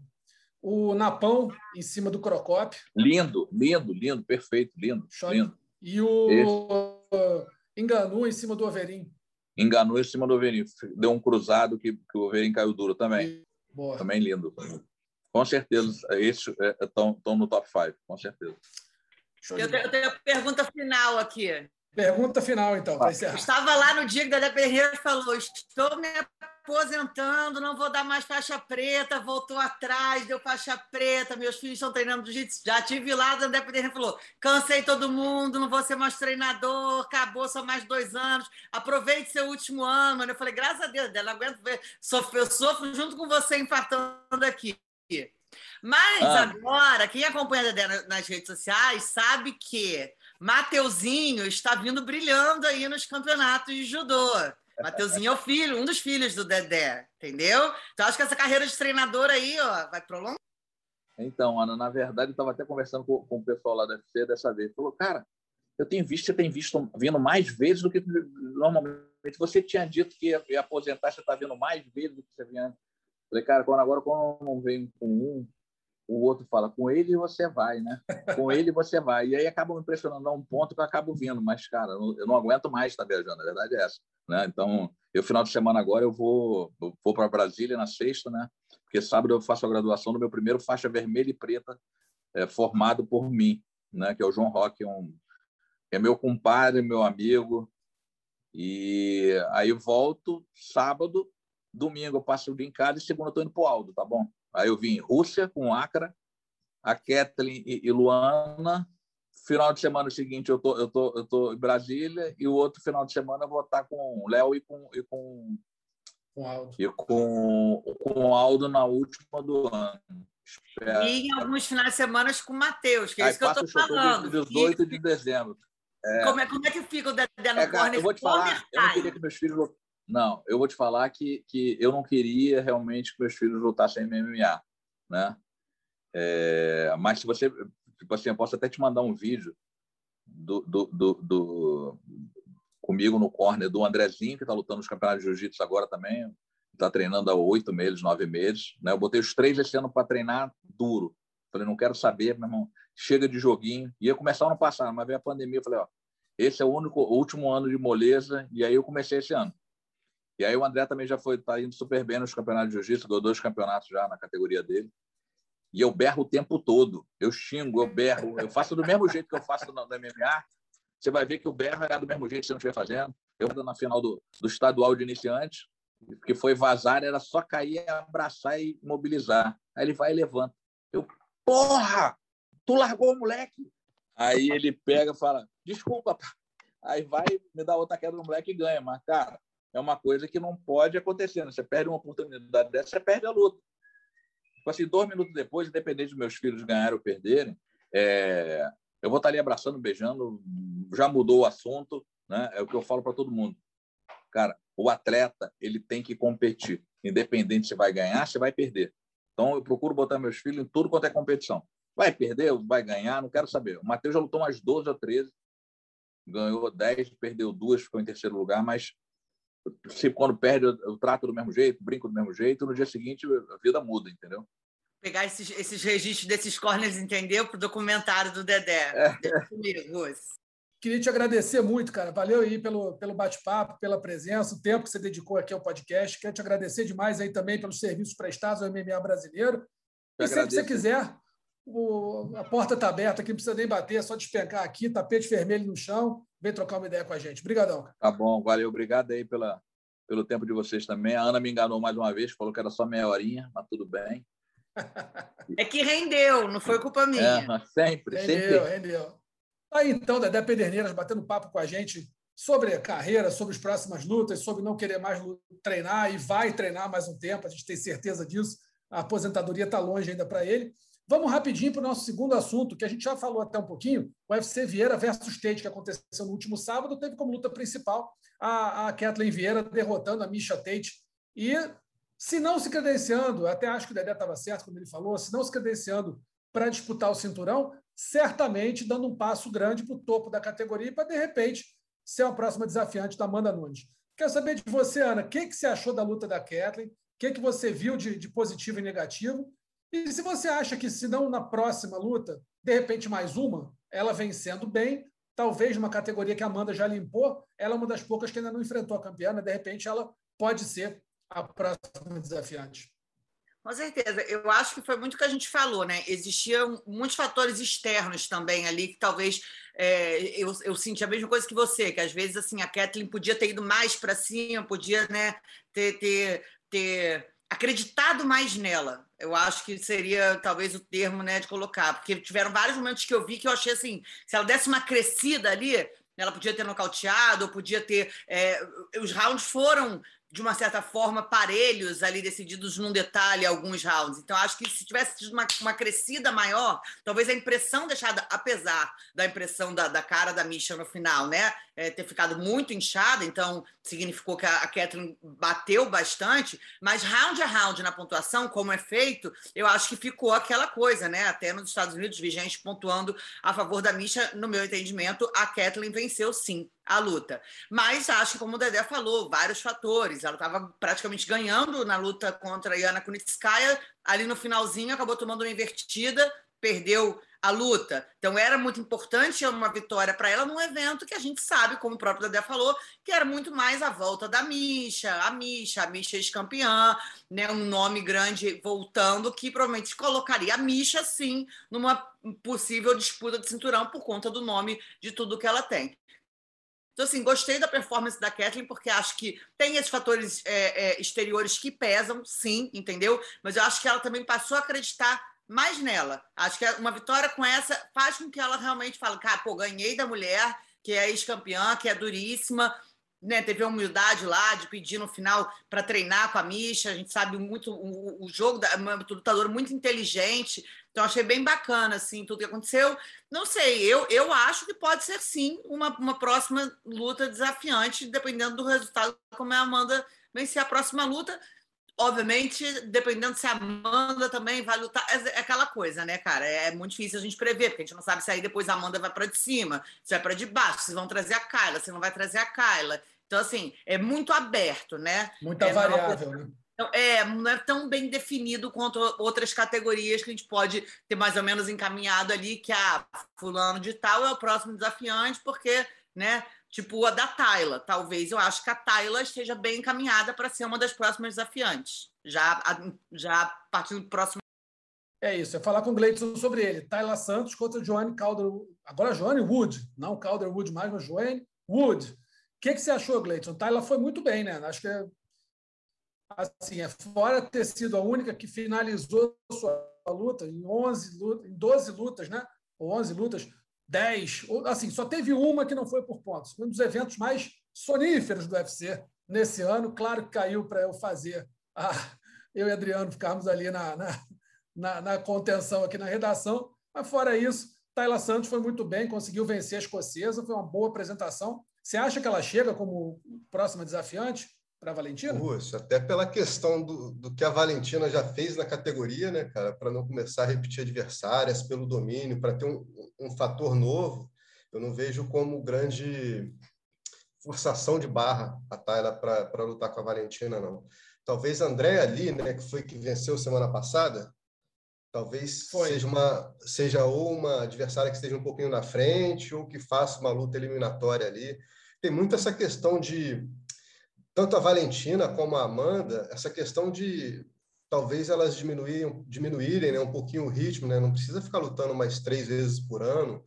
O Napão em cima do Crocop. Lindo, lindo, lindo, perfeito, lindo. lindo. E o Esse. Enganu em cima do Overin. Enganou em cima do Overin. Deu um cruzado que, que o Overin caiu duro também. Boa. Também lindo. Com certeza, esses estão é, no top 5, com certeza. Eu tenho, eu tenho a pergunta final aqui. Pergunta final, então, para encerrar. Estava lá no dia que Dedé Ferreira falou: estou me aposentando, não vou dar mais faixa preta, voltou atrás, deu faixa preta, meus filhos estão treinando do jeito. Já tive lá, o André Ferreira falou: cansei todo mundo, não vou ser mais treinador, acabou só mais dois anos, aproveite seu último ano. Eu falei: graças a Deus, não aguento ver, eu sofro junto com você infartando aqui. Mas ah. agora, quem acompanha a nas redes sociais sabe que Mateuzinho está vindo brilhando aí nos campeonatos de judô. Mateuzinho é o filho, um dos filhos do Dedé, entendeu? Então acho que essa carreira de treinador aí, ó, vai prolongar. Então, Ana, na verdade, eu estava até conversando com, com, o pessoal lá da UFC dessa vez. Falou, cara, eu tenho visto, você tem visto vindo mais vezes do que normalmente. Você tinha dito que ia, ia aposentar, você está vindo mais vezes do que você vinha. Falei, cara, quando agora quando não vem com um, o outro fala, com ele você vai, né? Com ele você vai. E aí acaba me impressionando a um ponto que eu acabo vindo. Mas, cara, eu não aguento mais estar viajando, a verdade é essa. Né? Então, eu, final de semana agora, eu vou, vou para Brasília na sexta, né? Porque sábado eu faço a graduação do meu primeiro faixa vermelha e preta é, formado por mim, né? Que é o João Roque, um, é meu compadre, meu amigo. E aí volto sábado Domingo eu passo o dia em casa e segunda eu estou indo para o Aldo, tá bom? Aí eu vim Rússia com Acra, a Kathleen e, Luana. Final de semana seguinte eu tô, eu tô, eu tô em Brasília e o outro final de semana eu vou estar com o Léo e com, e com com Aldo. E com, com o Aldo na última do ano. Espero. E em alguns finais de semana com o Matheus, que é Aí isso que eu estou falando. 18 de dezembro. É... Como, é, como é que fica o Dedé no é, corner? Eu vou te falar, eu não queria que meus filhos não, eu vou te falar que, que eu não queria realmente que meus filhos lutassem MMA, né? É, mas se você, tipo assim, eu posso até te mandar um vídeo do, do, do, do comigo no corner do Andrezinho, que está lutando nos campeonatos de jiu-jitsu agora também, está treinando há oito meses, nove meses. Né? Eu botei os três esse ano para treinar duro. Falei, não quero saber, meu irmão, chega de joguinho. Ia começar ano passado, mas veio a pandemia, eu falei, ó, esse é o único, o último ano de moleza, e aí eu comecei esse ano. E aí o André também já foi, tá indo super bem nos campeonatos de jiu-jitsu, ganhou dois campeonatos já na categoria dele. E eu berro o tempo todo. Eu xingo, eu berro, eu faço do mesmo jeito que eu faço no MMA. Você vai ver que o berro é do mesmo jeito que você não estiver fazendo. Eu na final do, do estadual de iniciantes, que foi vazar, era só cair, abraçar e mobilizar. Aí ele vai e levanta. Eu, porra! Tu largou o moleque? Aí ele pega e fala, desculpa, Aí vai, me dá outra queda no moleque e ganha. Mas, cara, é uma coisa que não pode acontecer. Né? Você perde uma oportunidade dessa, você perde a luta. Tipo assim, dois minutos depois, independente dos meus filhos ganharem ou perderem, é... eu vou estar ali abraçando, beijando, já mudou o assunto, né? É o que eu falo para todo mundo. Cara, o atleta, ele tem que competir, independente se vai ganhar, se vai perder. Então, eu procuro botar meus filhos em tudo quanto é competição. Vai perder, vai ganhar, não quero saber. O Matheus já lutou umas 12 ou 13, ganhou 10, perdeu duas, ficou em terceiro lugar, mas se quando perde, eu trato do mesmo jeito, brinco do mesmo jeito, no dia seguinte a vida muda, entendeu? Pegar esses, esses registros desses corners, entendeu? Para o documentário do Dedé. É. Comigo, Queria te agradecer muito, cara. Valeu aí pelo, pelo bate-papo, pela presença, o tempo que você dedicou aqui ao podcast. Quero te agradecer demais aí também pelos serviços prestados ao MMA brasileiro. Eu e sempre que você quiser, o, a porta está aberta aqui, não precisa nem bater, é só despencar aqui, tapete vermelho no chão, vem trocar uma ideia com a gente. Obrigadão. Tá bom, valeu, obrigado aí pela, pelo tempo de vocês também. A Ana me enganou mais uma vez, falou que era só meia horinha, mas tudo bem. É que rendeu, não foi culpa minha. É, sempre, rendeu, sempre. Rendeu, Aí então, Dedé Pederneiras batendo papo com a gente sobre a carreira, sobre as próximas lutas, sobre não querer mais treinar e vai treinar mais um tempo, a gente tem certeza disso. A aposentadoria está longe ainda para ele. Vamos rapidinho para o nosso segundo assunto, que a gente já falou até um pouquinho, o UFC Vieira versus Tate, que aconteceu no último sábado, teve como luta principal a, a Kathleen Vieira derrotando a Misha Tate. E se não se credenciando, até acho que o Dedé estava certo quando ele falou, se não se credenciando para disputar o cinturão, certamente dando um passo grande para o topo da categoria para, de repente, ser a próxima desafiante da Amanda Nunes. Quero saber de você, Ana, o que, que você achou da luta da Kathleen? O que, que você viu de, de positivo e negativo? E se você acha que, se não na próxima luta, de repente mais uma, ela vencendo bem, talvez numa categoria que a Amanda já limpou, ela é uma das poucas que ainda não enfrentou a campeã, né? de repente ela pode ser a próxima desafiante. Com certeza. Eu acho que foi muito o que a gente falou, né? Existiam muitos fatores externos também ali que talvez é, eu, eu senti a mesma coisa que você, que às vezes assim a Kathleen podia ter ido mais para cima, podia né, ter, ter, ter acreditado mais nela. Eu acho que seria talvez o termo né, de colocar, porque tiveram vários momentos que eu vi que eu achei assim, se ela desse uma crescida ali, ela podia ter nocauteado, ou podia ter. É, os rounds foram de uma certa forma, parelhos ali decididos num detalhe alguns rounds. Então, acho que se tivesse tido uma, uma crescida maior, talvez a impressão deixada, apesar da impressão da, da cara da Misha no final, né? É, ter ficado muito inchada, então significou que a, a Catherine bateu bastante, mas round a round na pontuação, como é feito, eu acho que ficou aquela coisa, né? Até nos Estados Unidos, vi gente pontuando a favor da Misha, no meu entendimento, a Kathleen venceu sim a luta. Mas acho que, como o Dedé falou, vários fatores. Ela estava praticamente ganhando na luta contra a Yana Kunitskaya, ali no finalzinho acabou tomando uma invertida, perdeu a luta. Então era muito importante uma vitória para ela num evento que a gente sabe, como o próprio Dedé falou, que era muito mais a volta da Misha, a Misha, a Misha ex-campeã, né, um nome grande voltando que provavelmente colocaria a Misha sim numa possível disputa de cinturão por conta do nome de tudo que ela tem. Então, assim, gostei da performance da Kathleen, porque acho que tem esses fatores é, é, exteriores que pesam, sim, entendeu? Mas eu acho que ela também passou a acreditar mais nela. Acho que uma vitória com essa faz com que ela realmente fale, cara, pô, ganhei da mulher, que é ex-campeã, que é duríssima, né, teve a humildade lá de pedir no final para treinar com a Misha. A gente sabe muito o, o jogo da uma lutadora muito inteligente. Então achei bem bacana assim tudo que aconteceu. Não sei, eu, eu acho que pode ser sim uma, uma próxima luta desafiante, dependendo do resultado como a Amanda vencer a próxima luta. Obviamente, dependendo se a Amanda também vai lutar, é, é aquela coisa, né, cara? É muito difícil a gente prever, porque a gente não sabe se aí depois a Amanda vai para de cima, se vai para de baixo, se vão trazer a Kyla, se não vai trazer a Kyla. Então, assim, é muito aberto, né? Muita é variável, né? Então, é, não é tão bem definido quanto outras categorias que a gente pode ter mais ou menos encaminhado ali, que a ah, fulano de tal é o próximo desafiante, porque, né, tipo a da Tayla. Talvez eu acho que a Tayla esteja bem encaminhada para ser uma das próximas desafiantes. Já, já a partir do próximo. É isso, é falar com o Gleison sobre ele. Tayla Santos contra Joanne Calder. Agora Joanne Wood, não Calder Wood mais, mas Joanne Wood. O que, que você achou, Gleison? Tayla foi muito bem, né? Acho que é assim, é fora ter sido a única que finalizou sua luta em 11 lutas, em 12 lutas, né? Ou 11 lutas, 10, ou, assim, só teve uma que não foi por pontos. Um dos eventos mais soníferos do UFC nesse ano, claro que caiu para eu fazer. Ah, eu e Adriano ficarmos ali na, na, na, na contenção aqui na redação, mas fora isso, Tayla Santos foi muito bem, conseguiu vencer a escocesa, foi uma boa apresentação. Você acha que ela chega como próxima desafiante? Para a Valentina? Russo, até pela questão do, do que a Valentina já fez na categoria, né, cara, para não começar a repetir adversárias, pelo domínio, para ter um, um fator novo, eu não vejo como grande forçação de barra a Tayla para lutar com a Valentina, não. Talvez a André ali, né, que foi que venceu semana passada, talvez foi. seja uma seja ou uma adversária que esteja um pouquinho na frente ou que faça uma luta eliminatória ali. Tem muito essa questão de tanto a Valentina como a Amanda, essa questão de talvez elas diminuírem, diminuírem né, um pouquinho o ritmo, né? não precisa ficar lutando mais três vezes por ano,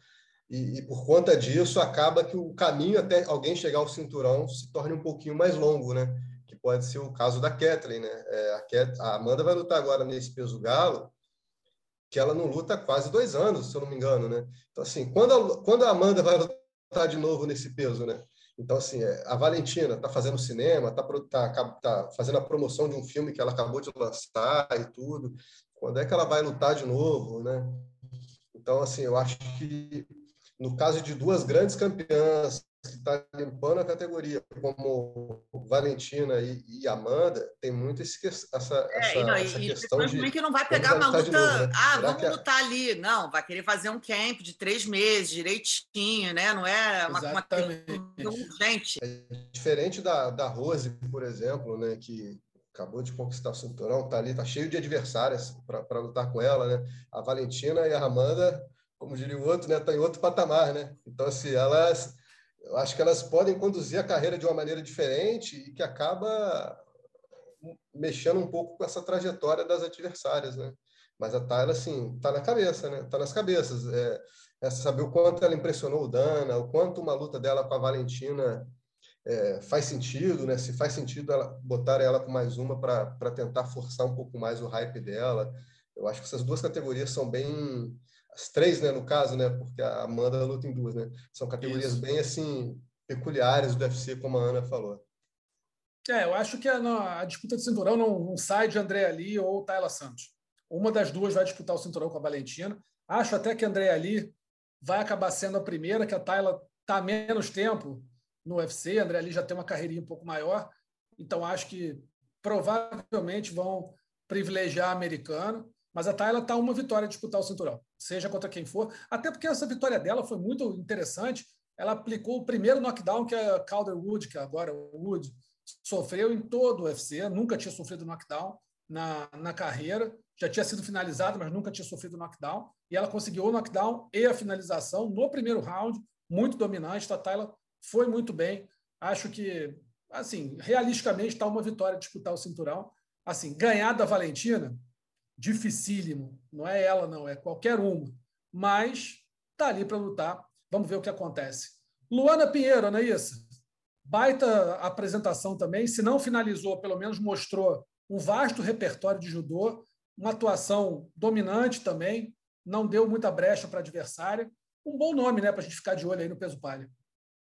e, e, por conta disso acaba que o caminho até alguém chegar ao cinturão se torne um pouquinho mais longo, né? que pode ser o caso da Kathleen. Né? É, a, a Amanda vai lutar agora nesse peso galo, que ela não luta há quase dois anos, se eu não me engano. Né? Então, assim, quando a, quando a Amanda vai lutar de novo nesse peso, né? Então, assim, é, a Valentina está fazendo cinema, está tá, tá fazendo a promoção de um filme que ela acabou de lançar e tudo. Quando é que ela vai lutar de novo, né? Então, assim, eu acho que no caso de duas grandes campeãs que está limpando a categoria, como Valentina e, e Amanda, tem muito esse, essa, é, essa, não, essa e, questão de... que não vai pegar uma luta... Novo, né? Ah, Será vamos é lutar ali. Não, vai querer fazer um camp de três meses, direitinho, né? Não é uma, uma urgente. É diferente da, da Rose, por exemplo, né? Que acabou de conquistar o cinturão, tá ali, tá cheio de adversárias para lutar com ela, né? A Valentina e a Amanda, como diria o outro, né? Tá em outro patamar, né? Então, assim, elas eu acho que elas podem conduzir a carreira de uma maneira diferente e que acaba mexendo um pouco com essa trajetória das adversárias, né? Mas a Tayla, assim, tá na cabeça, né? Tá nas cabeças. É, é saber o quanto ela impressionou o Dana, o quanto uma luta dela com a Valentina é, faz sentido, né? Se faz sentido ela botar ela com mais uma para tentar forçar um pouco mais o hype dela. Eu acho que essas duas categorias são bem as três, né, no caso, né, porque a Amanda luta em duas, né? São categorias Isso. bem assim peculiares do UFC, como a Ana falou. É, eu acho que a, a disputa de cinturão não, não, sai de André Ali ou Tayla Santos. Uma das duas vai disputar o cinturão com a Valentina. Acho até que André Ali vai acabar sendo a primeira, que a Tayla está menos tempo no UFC. A André Ali já tem uma carreirinha um pouco maior. Então, acho que provavelmente vão privilegiar americano. Mas a Tayla está uma vitória disputar o cinturão, seja contra quem for. Até porque essa vitória dela foi muito interessante. Ela aplicou o primeiro knockdown que a Calderwood, que agora o Wood, sofreu em todo o UFC. Nunca tinha sofrido knockdown na, na carreira. Já tinha sido finalizada, mas nunca tinha sofrido knockdown. E ela conseguiu o knockdown e a finalização no primeiro round, muito dominante. A Tayla foi muito bem. Acho que, assim, realisticamente, está uma vitória disputar o cinturão. Assim, ganhar da Valentina, dificílimo. Não é ela, não, é qualquer uma. Mas está ali para lutar. Vamos ver o que acontece. Luana Pinheiro, não é? Baita apresentação também. Se não finalizou, pelo menos mostrou um vasto repertório de judô, uma atuação dominante também. Não deu muita brecha para adversária. Um bom nome né, para a gente ficar de olho aí no peso palha.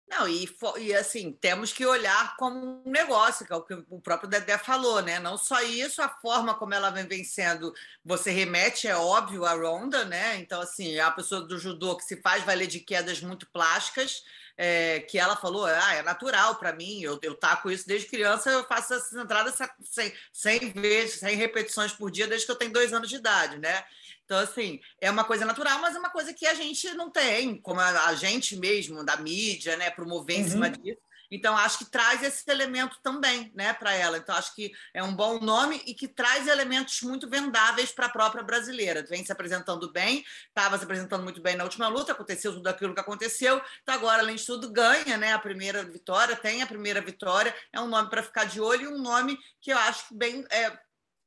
Não, e, e assim, temos que olhar como um negócio, que é o que o próprio Dedé falou, né? Não só isso, a forma como ela vem vencendo, você remete, é óbvio, a Ronda, né? Então, assim, a pessoa do judô que se faz valer de quedas muito plásticas, é, que ela falou, ah, é natural para mim, eu, eu taco isso desde criança, eu faço essas entradas 100, 100 vezes, 100 repetições por dia desde que eu tenho dois anos de idade, né? Então, assim, é uma coisa natural, mas é uma coisa que a gente não tem, como a, gente mesmo, da mídia, né, promover em uhum. cima disso. Então, acho que traz esse elemento também né, para ela. Então, acho que é um bom nome e que traz elementos muito vendáveis para a própria brasileira. Vem se apresentando bem, estava se apresentando muito bem na última luta, aconteceu tudo aquilo que aconteceu. Então, agora, além de tudo, ganha né, a primeira vitória, tem a primeira vitória. É um nome para ficar de olho e um nome que eu acho bem. É,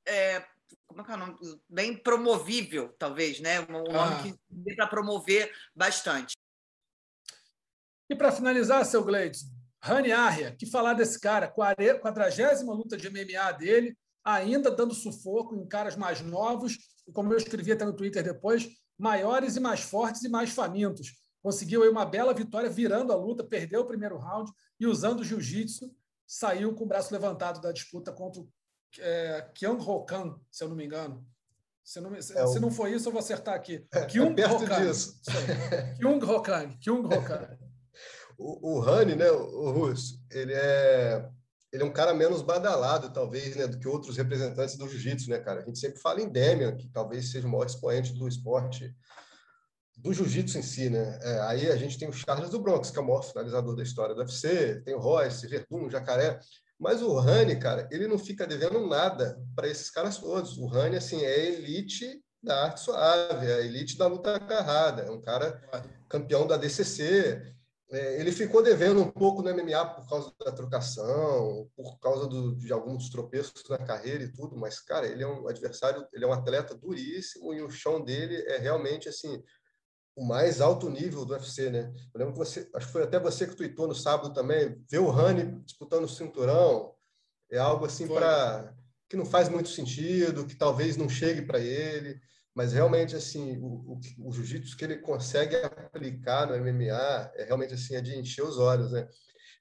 é, como é que é o nome? Bem promovível, talvez, né? Um nome ah. que dê para promover bastante. E para finalizar, seu Gleidson, Rani Arria, que falar desse cara, quadragésima luta de MMA dele, ainda dando sufoco em caras mais novos, e como eu escrevi até no Twitter depois, maiores e mais fortes e mais famintos. Conseguiu aí uma bela vitória, virando a luta, perdeu o primeiro round e usando o jiu-jitsu, saiu com o braço levantado da disputa contra o é, Kyung Ho Kang, se eu não me engano. Se não, se, é o... se não for isso, eu vou acertar aqui. É, Kyung é perto Ho Kang. disso. Kyung Ho Kang. Kyung Ho Kang. O, o Rani, né, o Russo, ele é ele é um cara menos badalado, talvez, né, do que outros representantes do jiu-jitsu, né, cara? A gente sempre fala em Demian, que talvez seja o maior expoente do esporte do jiu-jitsu em si, né? É, aí a gente tem o Charles do Bronx, que é o maior finalizador da história do UFC, tem o Royce, Verdun, Jacaré, mas o Rani, cara, ele não fica devendo nada para esses caras todos. O Rani, assim, é elite da arte suave, é elite da luta agarrada, é um cara campeão da DCC, é, ele ficou devendo um pouco no MMA por causa da trocação, por causa do, de alguns tropeços na carreira e tudo, mas, cara, ele é um adversário, ele é um atleta duríssimo e o chão dele é realmente, assim, o mais alto nível do UFC, né? Eu lembro que você, acho que foi até você que tweetou no sábado também, ver o Rani disputando o cinturão, é algo assim para que não faz muito sentido, que talvez não chegue para ele, mas realmente assim o, o, o jiu-jitsu que ele consegue aplicar no MMA é realmente assim é de encher os olhos, né?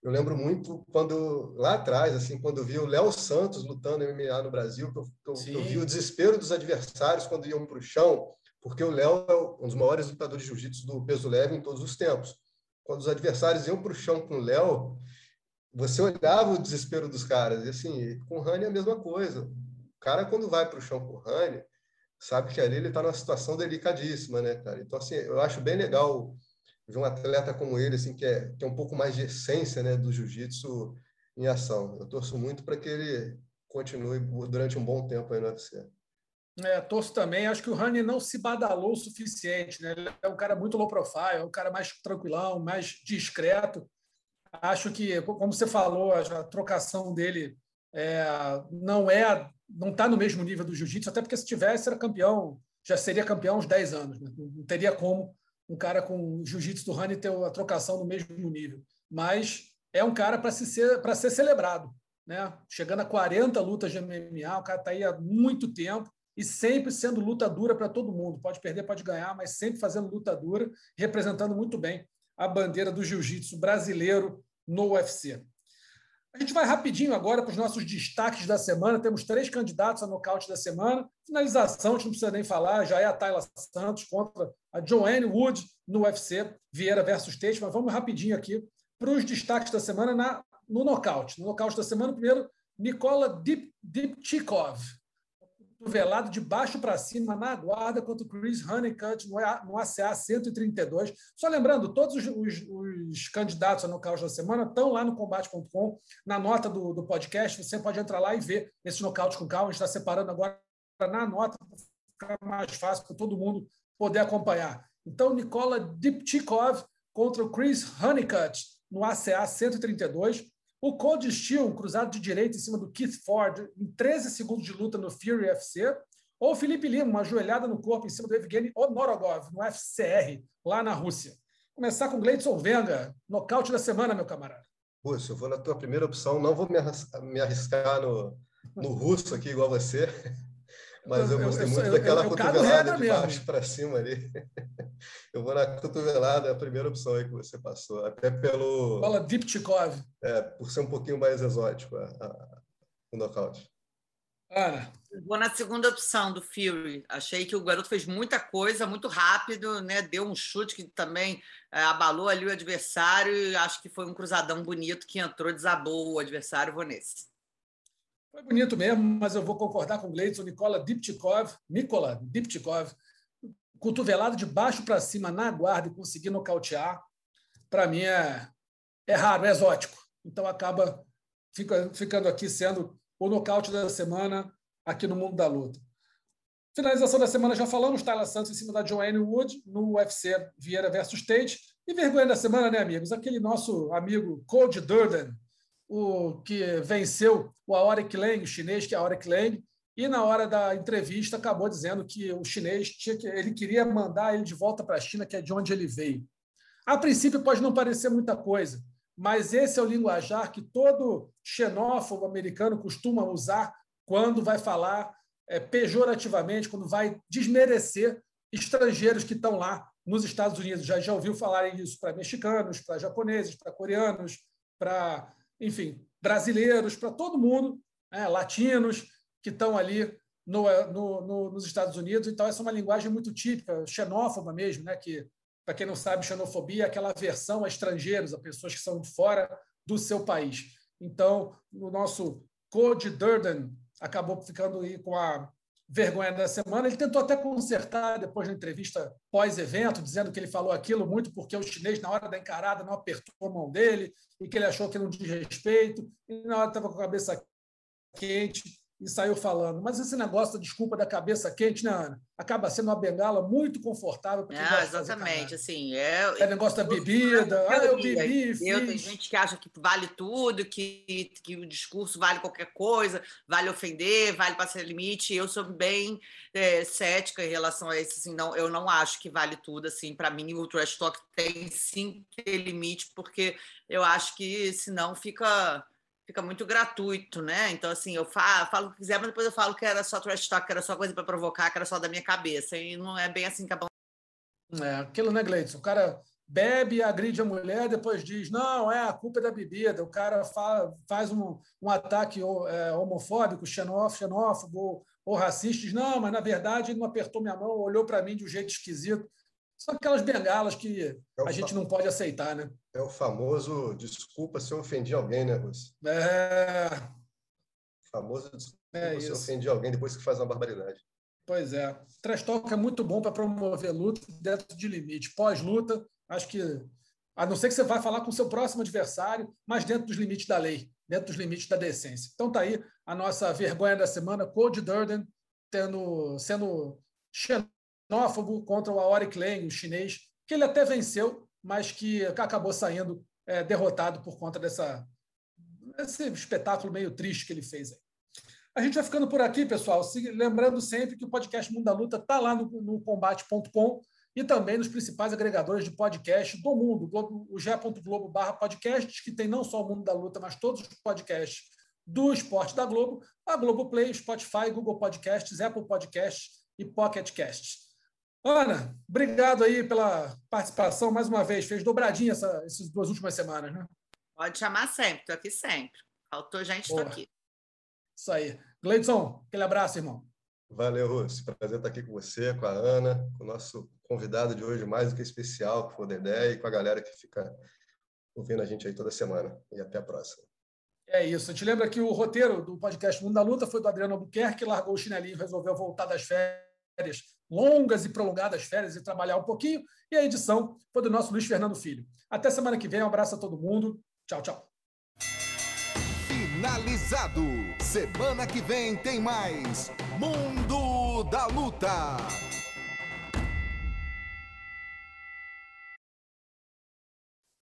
Eu lembro muito quando lá atrás, assim, quando eu vi o Léo Santos lutando MMA no Brasil, que eu, eu, eu vi o desespero dos adversários quando iam para o chão, porque o Léo é um dos maiores lutadores de jiu-jitsu do peso leve em todos os tempos. Quando os adversários iam para o chão com o Léo, você olhava o desespero dos caras. E assim, com o Rani é a mesma coisa. O cara, quando vai para o chão com o Rani, sabe que ali ele está numa situação delicadíssima, né, cara? Então, assim, eu acho bem legal ver um atleta como ele, assim, que é, que é um pouco mais de essência, né, do jiu-jitsu em ação. Eu torço muito para que ele continue durante um bom tempo aí no UFC. É, torço também. Acho que o Rani não se badalou o suficiente. Né? Ele é um cara muito low profile, é um cara mais tranquilão, mais discreto. Acho que, como você falou, a trocação dele é, não é não está no mesmo nível do jiu-jitsu, até porque se tivesse, era campeão, já seria campeão uns 10 anos. Né? Não teria como um cara com jiu-jitsu do Rani ter a trocação no mesmo nível. Mas é um cara para ser, ser celebrado. Né? Chegando a 40 lutas de MMA, o cara está aí há muito tempo e sempre sendo luta dura para todo mundo. Pode perder, pode ganhar, mas sempre fazendo luta dura, representando muito bem a bandeira do jiu-jitsu brasileiro no UFC. A gente vai rapidinho agora para os nossos destaques da semana. Temos três candidatos a nocaute da semana. Finalização, a gente não precisa nem falar, já é a Tayla Santos contra a Joanne Wood no UFC, Vieira versus Tate. Mas vamos rapidinho aqui para os destaques da semana na, no nocaute. No nocaute da semana, primeiro, Nikola Dip, Dipchikov cotovelado de baixo para cima na guarda contra o Chris Honeycutt no ACA 132. Só lembrando, todos os, os, os candidatos a nocaute da semana estão lá no combate.com, na nota do, do podcast. Você pode entrar lá e ver esse nocaute com calma. A gente está separando agora na nota para ficar mais fácil para todo mundo poder acompanhar. Então, Nicola Dipchikov contra o Chris Honeycutt no ACA 132. O Cold Steel, um cruzado de direita em cima do Keith Ford, em 13 segundos de luta no Fury FC. Ou o Felipe Lima, uma joelhada no corpo em cima do Evgeny Onorogov, no FCR, lá na Rússia. Começar com Gleidson Venga, nocaute da semana, meu camarada. Russo, eu vou na tua primeira opção, não vou me arriscar no, no russo aqui igual você. (laughs) Mas eu gostei eu, muito eu, daquela eu, cotovelada de baixo para cima ali. (laughs) Eu vou na cotovelada, a primeira opção aí que você passou. Até pelo. Fala Dipchikov. É, por ser um pouquinho mais exótico a, a, o nocaute. Ana. Eu vou na segunda opção do Fury. Achei que o garoto fez muita coisa, muito rápido, né? Deu um chute que também é, abalou ali o adversário e acho que foi um cruzadão bonito que entrou, desabou o adversário, vou nesse. Foi bonito mesmo, mas eu vou concordar com o Gleidson, Nicola Dipchikov, Nikola Dipchikov, cotovelado de baixo para cima na guarda e conseguir nocautear, para mim é, é raro, é exótico. então acaba fica, ficando aqui sendo o nocaute da semana aqui no mundo da luta. Finalização da semana, já falamos, Tyler Santos em cima da Joanne Wood no UFC Vieira versus Tate. E vergonha da semana, né, amigos? Aquele nosso amigo Cody Durden, o que venceu o Aoric Lang, o chinês que é Aoric Lang, e na hora da entrevista acabou dizendo que o chinês tinha que, ele queria mandar ele de volta para a China, que é de onde ele veio. A princípio pode não parecer muita coisa, mas esse é o linguajar que todo xenófobo americano costuma usar quando vai falar é, pejorativamente, quando vai desmerecer estrangeiros que estão lá nos Estados Unidos. Já, já ouviu falar isso para mexicanos, para japoneses, para coreanos, para, enfim, brasileiros, para todo mundo, né, latinos que estão ali no, no, no, nos Estados Unidos. Então, essa é uma linguagem muito típica, xenófoba mesmo, né, que, para quem não sabe, xenofobia é aquela aversão a estrangeiros, a pessoas que são fora do seu país. Então, o nosso Code Durden, acabou ficando aí com a vergonha da semana. Ele tentou até consertar depois da entrevista pós-evento, dizendo que ele falou aquilo muito porque o chinês, na hora da encarada, não apertou a mão dele e que ele achou que não diz respeito. E na hora estava com a cabeça quente, e saiu falando. Mas esse negócio da desculpa da cabeça quente, né, Ana? Acaba sendo uma bengala muito confortável. Não, exatamente. Assim, é, é negócio da bebida. Ah, eu bebi, fiz. Tem gente que acha que vale tudo, que, que o discurso vale qualquer coisa, vale ofender, vale passar limite. Eu sou bem é, cética em relação a isso. Assim, não, eu não acho que vale tudo. Assim, Para mim, o trash talk tem sim ter limite, porque eu acho que senão fica fica muito gratuito, né? Então, assim, eu falo, falo o que quiser, mas depois eu falo que era só trash talk, que era só coisa para provocar, que era só da minha cabeça. E não é bem assim que é bom. É, aquilo, né, Gleidson? O cara bebe, agride a mulher, depois diz, não, é a culpa é da bebida. O cara fa faz um, um ataque é, homofóbico, xenófobo, xenófobo ou racista, diz, não, mas na verdade ele não apertou minha mão, olhou para mim de um jeito esquisito. São aquelas bengalas que é a gente não pode aceitar, né? É o famoso desculpa se eu ofendi alguém, né, Rússia? É. Famoso desculpa é se eu ofendi alguém depois que faz uma barbaridade. Pois é. Trash é muito bom para promover luta dentro de limite. Pós-luta, acho que, a não ser que você vá falar com o seu próximo adversário, mas dentro dos limites da lei, dentro dos limites da decência. Então tá aí a nossa vergonha da semana, Cody Durden, tendo, sendo xenófobo contra o Aoric Lang, o chinês, que ele até venceu, mas que acabou saindo é, derrotado por conta dessa, desse espetáculo meio triste que ele fez. Aí. A gente vai ficando por aqui, pessoal. Lembrando sempre que o podcast Mundo da Luta está lá no, no combate.com e também nos principais agregadores de podcast do mundo, o ge.globo barra podcasts, que tem não só o Mundo da Luta, mas todos os podcasts do esporte da Globo, a Globoplay, Spotify, Google Podcasts, Apple Podcasts e Pocket Casts. Ana, obrigado aí pela participação mais uma vez. Fez dobradinha essa, essas duas últimas semanas, né? Pode chamar sempre, estou aqui sempre. Faltou gente, estou aqui. Isso aí. Gleidson, aquele abraço, irmão. Valeu, Russo. Prazer estar aqui com você, com a Ana, com o nosso convidado de hoje mais do que especial, que foi o Dedé, e com a galera que fica ouvindo a gente aí toda semana. E até a próxima. É isso. A gente lembra que o roteiro do podcast Mundo da Luta foi do Adriano Albuquerque, que largou o chinelinho e resolveu voltar das férias, longas e prolongadas férias, e trabalhar um pouquinho. E a edição foi do nosso Luiz Fernando Filho. Até semana que vem. Um abraço a todo mundo. Tchau, tchau. Finalizado. Semana que vem tem mais Mundo da Luta.